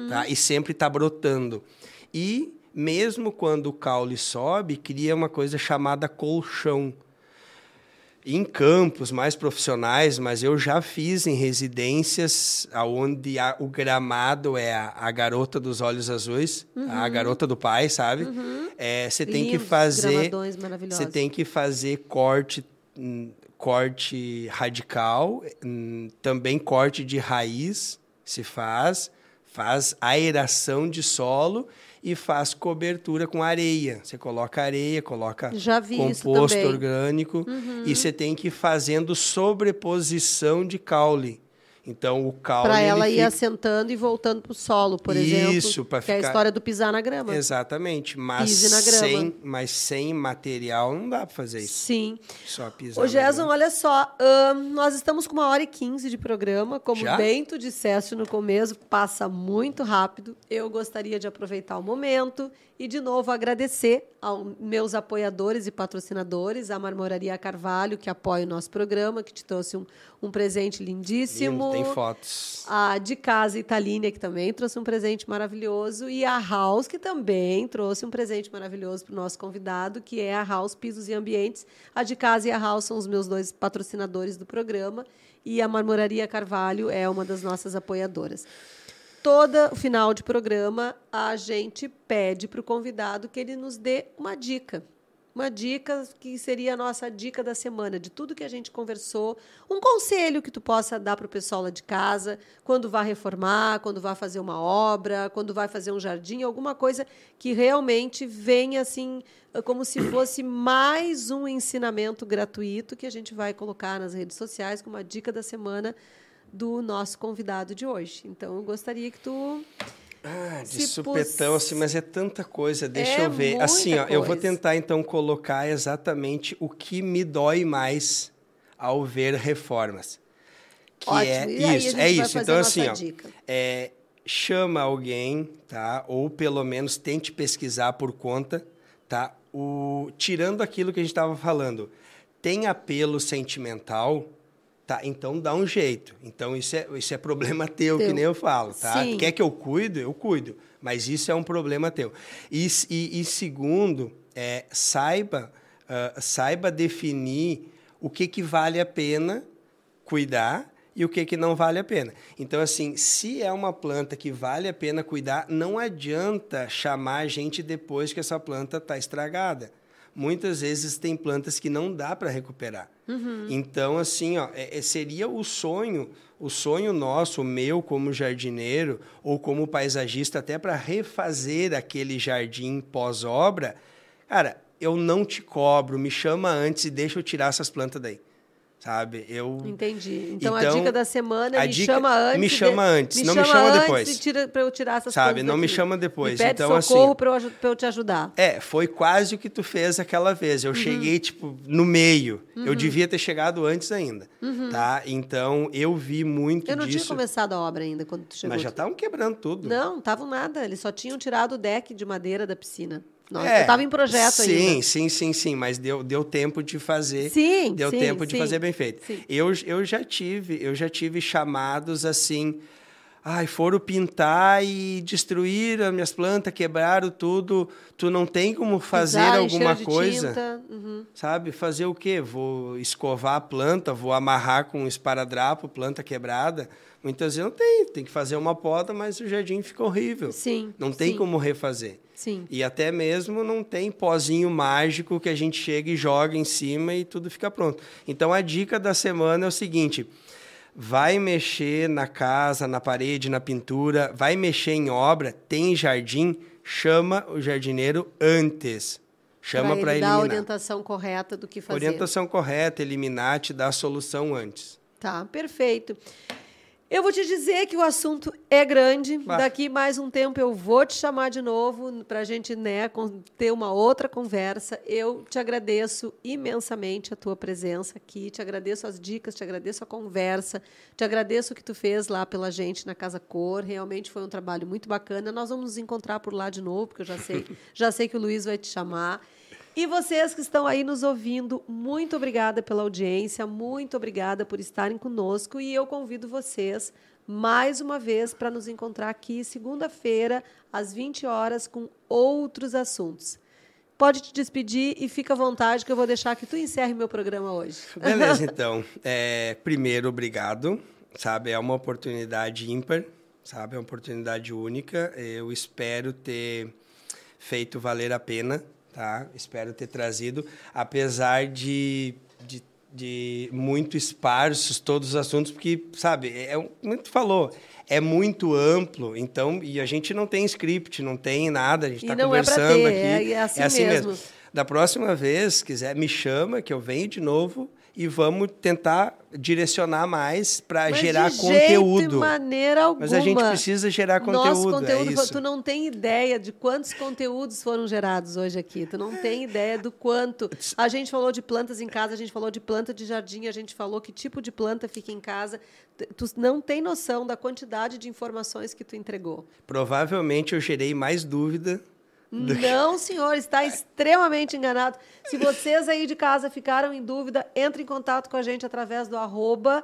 tá? E sempre tá brotando. E mesmo quando o caule sobe, cria uma coisa chamada colchão em campos mais profissionais, mas eu já fiz em residências onde o gramado é a, a garota dos olhos azuis, a garota do pai, sabe? É, Você tem que Lindos, fazer, gramadões maravilhosos. você tem que fazer corte, hum, corte radical, hum, também corte de raiz se faz, faz aeração de solo e faz cobertura com areia. Você coloca areia, coloca composto também. Uhum. orgânico e você tem que ir fazendo sobreposição de caule. Então o caule Para ela ir fica- assentando e voltando pro solo, por exemplo. Isso, pra Que é a ficar- história do pisar na grama. Exatamente, mas Pise na grama. sem, mas sem material não dá para fazer isso. Sim. Só pisar. Ô, Gerson, olha só, ahn, nós estamos com uma hora e quinze de programa. Como Já? bem tu disseste no começo, passa muito rápido. Eu gostaria de aproveitar o momento e, de novo, agradecer aos meus apoiadores e patrocinadores, a Marmoraria Carvalho, que apoia o nosso programa, que te trouxe um, um presente lindíssimo. Lindo, tem fotos. A de casa Italínia, que também trouxe um presente maravilhoso. E a House, que também trouxe um presente maravilhoso para o nosso convidado, que é a House Pisos e Ambientes. A de casa e a House são os meus dois patrocinadores do programa. E a Marmoraria Carvalho é uma das nossas apoiadoras. Todo final de programa, a gente pede para o convidado que ele nos dê uma dica. Uma dica que seria a nossa dica da semana, de tudo que a gente conversou. Um conselho que tu possa dar para o pessoal lá de casa, quando vai reformar, quando vai fazer uma obra, quando vai fazer um jardim, alguma coisa que realmente venha assim, como se fosse mais um ensinamento gratuito que a gente vai colocar nas redes sociais como uma dica da semana do nosso convidado de hoje. Então, eu gostaria que tu Ah, de Se supetão, assim, mas é tanta coisa. Deixa É eu ver. Assim, ó, eu vou coisa. tentar então colocar exatamente o que me dói mais ao ver reformas. Que Ótimo. é aí a isso, é isso. Então, assim, ó, é, chama alguém, tá? Ou pelo menos tente pesquisar por conta, tá? O, tirando aquilo que a gente estava falando, tem apelo sentimental, tá? Então dá um jeito. Então isso é, isso é problema teu, Teu. que nem eu falo, tá? Sim. Quer que eu cuido? Eu cuido. Mas isso é um problema teu. E, e, e segundo, é, saiba, ah, saiba definir o que, que vale a pena cuidar e o que, que não vale a pena. Então, assim, se é uma planta que vale a pena cuidar, não adianta chamar a gente depois que essa planta está estragada. Muitas vezes tem plantas que não dá para recuperar. Então, assim, ó, é- é- seria o sonho, o sonho nosso, o meu como jardineiro ou como paisagista, até para refazer aquele jardim pós-obra. Cara, eu não te cobro, me chama antes e deixa eu tirar essas plantas daí sabe? Eu Entendi. Então, então a dica da semana me dica, chama antes. Me chama antes, me não chama me chama depois. E tira para eu tirar essas sabe? coisas. Não daqui. me chama depois. Me pede então socorro assim, para eu, pra eu te ajudar. É, foi quase o que tu fez aquela vez. Eu uhum. cheguei tipo no meio. Uhum. Eu devia ter chegado antes ainda, uhum. tá? Então eu vi muito Eu não disso. tinha começado a obra ainda quando tu chegou. Mas já estavam quebrando tudo. Não, estavam nada. Eles só tinham tirado o deck de madeira da piscina. Nossa, é, estava em projeto sim, ainda. Sim, sim, sim, sim, mas deu, deu tempo de fazer. Sim, deu sim, tempo de sim, fazer bem feito. Sim. Eu, eu já tive, eu já tive chamados assim, ai, foram pintar e destruir as minhas plantas, quebraram tudo. Tu não tem como fazer alguma coisa, uhum. sabe? Fazer o quê? Vou escovar a planta, vou amarrar com um esparadrapo, planta quebrada. Muitas vezes não tem, tem que fazer uma poda, mas o jardim fica horrível. Sim. Não tem sim. como refazer. Sim. E até mesmo não tem pozinho mágico que a gente chega e joga em cima e tudo fica pronto. Então a dica da semana é o seguinte: vai mexer na casa, na parede, na pintura, vai mexer em obra, tem jardim, chama o jardineiro antes. Chama para eliminar. Dar a orientação correta do que fazer. Orientação correta, eliminar, te dar a solução antes. Tá, perfeito. Eu vou te dizer que o assunto é grande. Bah. Daqui mais um tempo eu vou te chamar de novo para a gente né, ter uma outra conversa. Eu te agradeço imensamente a tua presença aqui. Te agradeço as dicas, te agradeço a conversa, te agradeço o que tu fez lá pela gente na Casa Cor. Realmente foi um trabalho muito bacana. Nós vamos nos encontrar por lá de novo, porque eu já sei, já sei que o Luiz vai te chamar. E vocês que estão aí nos ouvindo, muito obrigada pela audiência, muito obrigada por estarem conosco e eu convido vocês mais uma vez para nos encontrar aqui segunda-feira às 20 horas com outros assuntos. Pode te despedir e fica à vontade que eu vou deixar que tu encerre meu programa hoje. Beleza, então. É, primeiro, obrigado. Sabe, é uma oportunidade ímpar, sabe, é uma oportunidade única. Eu espero ter feito valer a pena tá? Espero ter trazido, apesar de, de, de muito esparsos todos os assuntos, porque, sabe, é, é tu falou, é muito amplo, então, e a gente não tem script, não tem nada, a gente está conversando é aqui. É, é assim, é assim mesmo. mesmo. Da próxima vez, se quiser, me chama, que eu venho de novo e vamos tentar direcionar mais para gerar de conteúdo. Jeito, de maneira alguma. Mas a gente precisa gerar conteúdo. Nosso conteúdo, é tu não tem ideia de quantos conteúdos foram gerados hoje aqui. Tu não tem ideia do quanto. A gente falou de plantas em casa, a gente falou de planta de jardim, a gente falou que tipo de planta fica em casa. Tu não tem noção da quantidade de informações que tu entregou. Provavelmente eu gerei mais dúvida não, senhor, está extremamente enganado. Se vocês aí de casa ficaram em dúvida, entre em contato com a gente através do arroba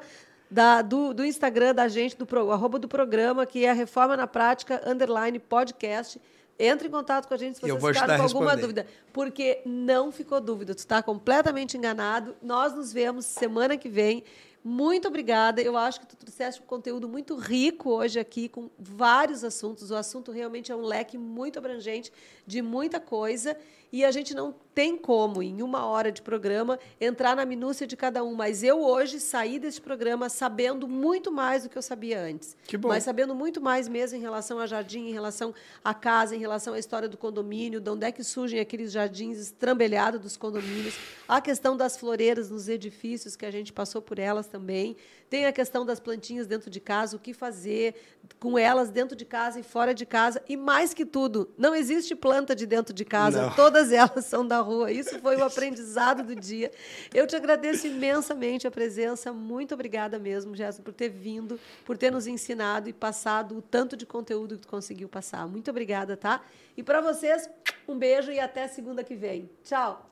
da, do, do Instagram da gente, do pro, arroba do programa, que é Reforma na Prática, underline podcast. Entre em contato com a gente se vocês ficaram com alguma dúvida. Porque não ficou dúvida. Tu está completamente enganado. Nós nos vemos semana que vem. Muito obrigada. Eu acho que tu trouxeste um conteúdo muito rico hoje aqui, com vários assuntos. O assunto realmente é um leque muito abrangente de muita coisa. E a gente não tem como, em uma hora de programa, entrar na minúcia de cada um. Mas eu hoje saí desse programa sabendo muito mais do que eu sabia antes. Que bom. Mas sabendo muito mais mesmo em relação a jardim, em relação à casa, em relação à história do condomínio, de onde é que surgem aqueles jardins estrambelhados dos condomínios, a questão das floreiras nos edifícios, que a gente passou por elas também. Tem a questão das plantinhas dentro de casa, o que fazer com elas dentro de casa e fora de casa. E mais que tudo, não existe planta de dentro de casa, não. todas elas são da rua. Isso foi o aprendizado do dia. Eu te agradeço imensamente a presença. Muito obrigada mesmo, Jéssica, por ter vindo, por ter nos ensinado e passado o tanto de conteúdo que tu conseguiu passar. Muito obrigada, tá? E para vocês, um beijo e até segunda que vem. Tchau!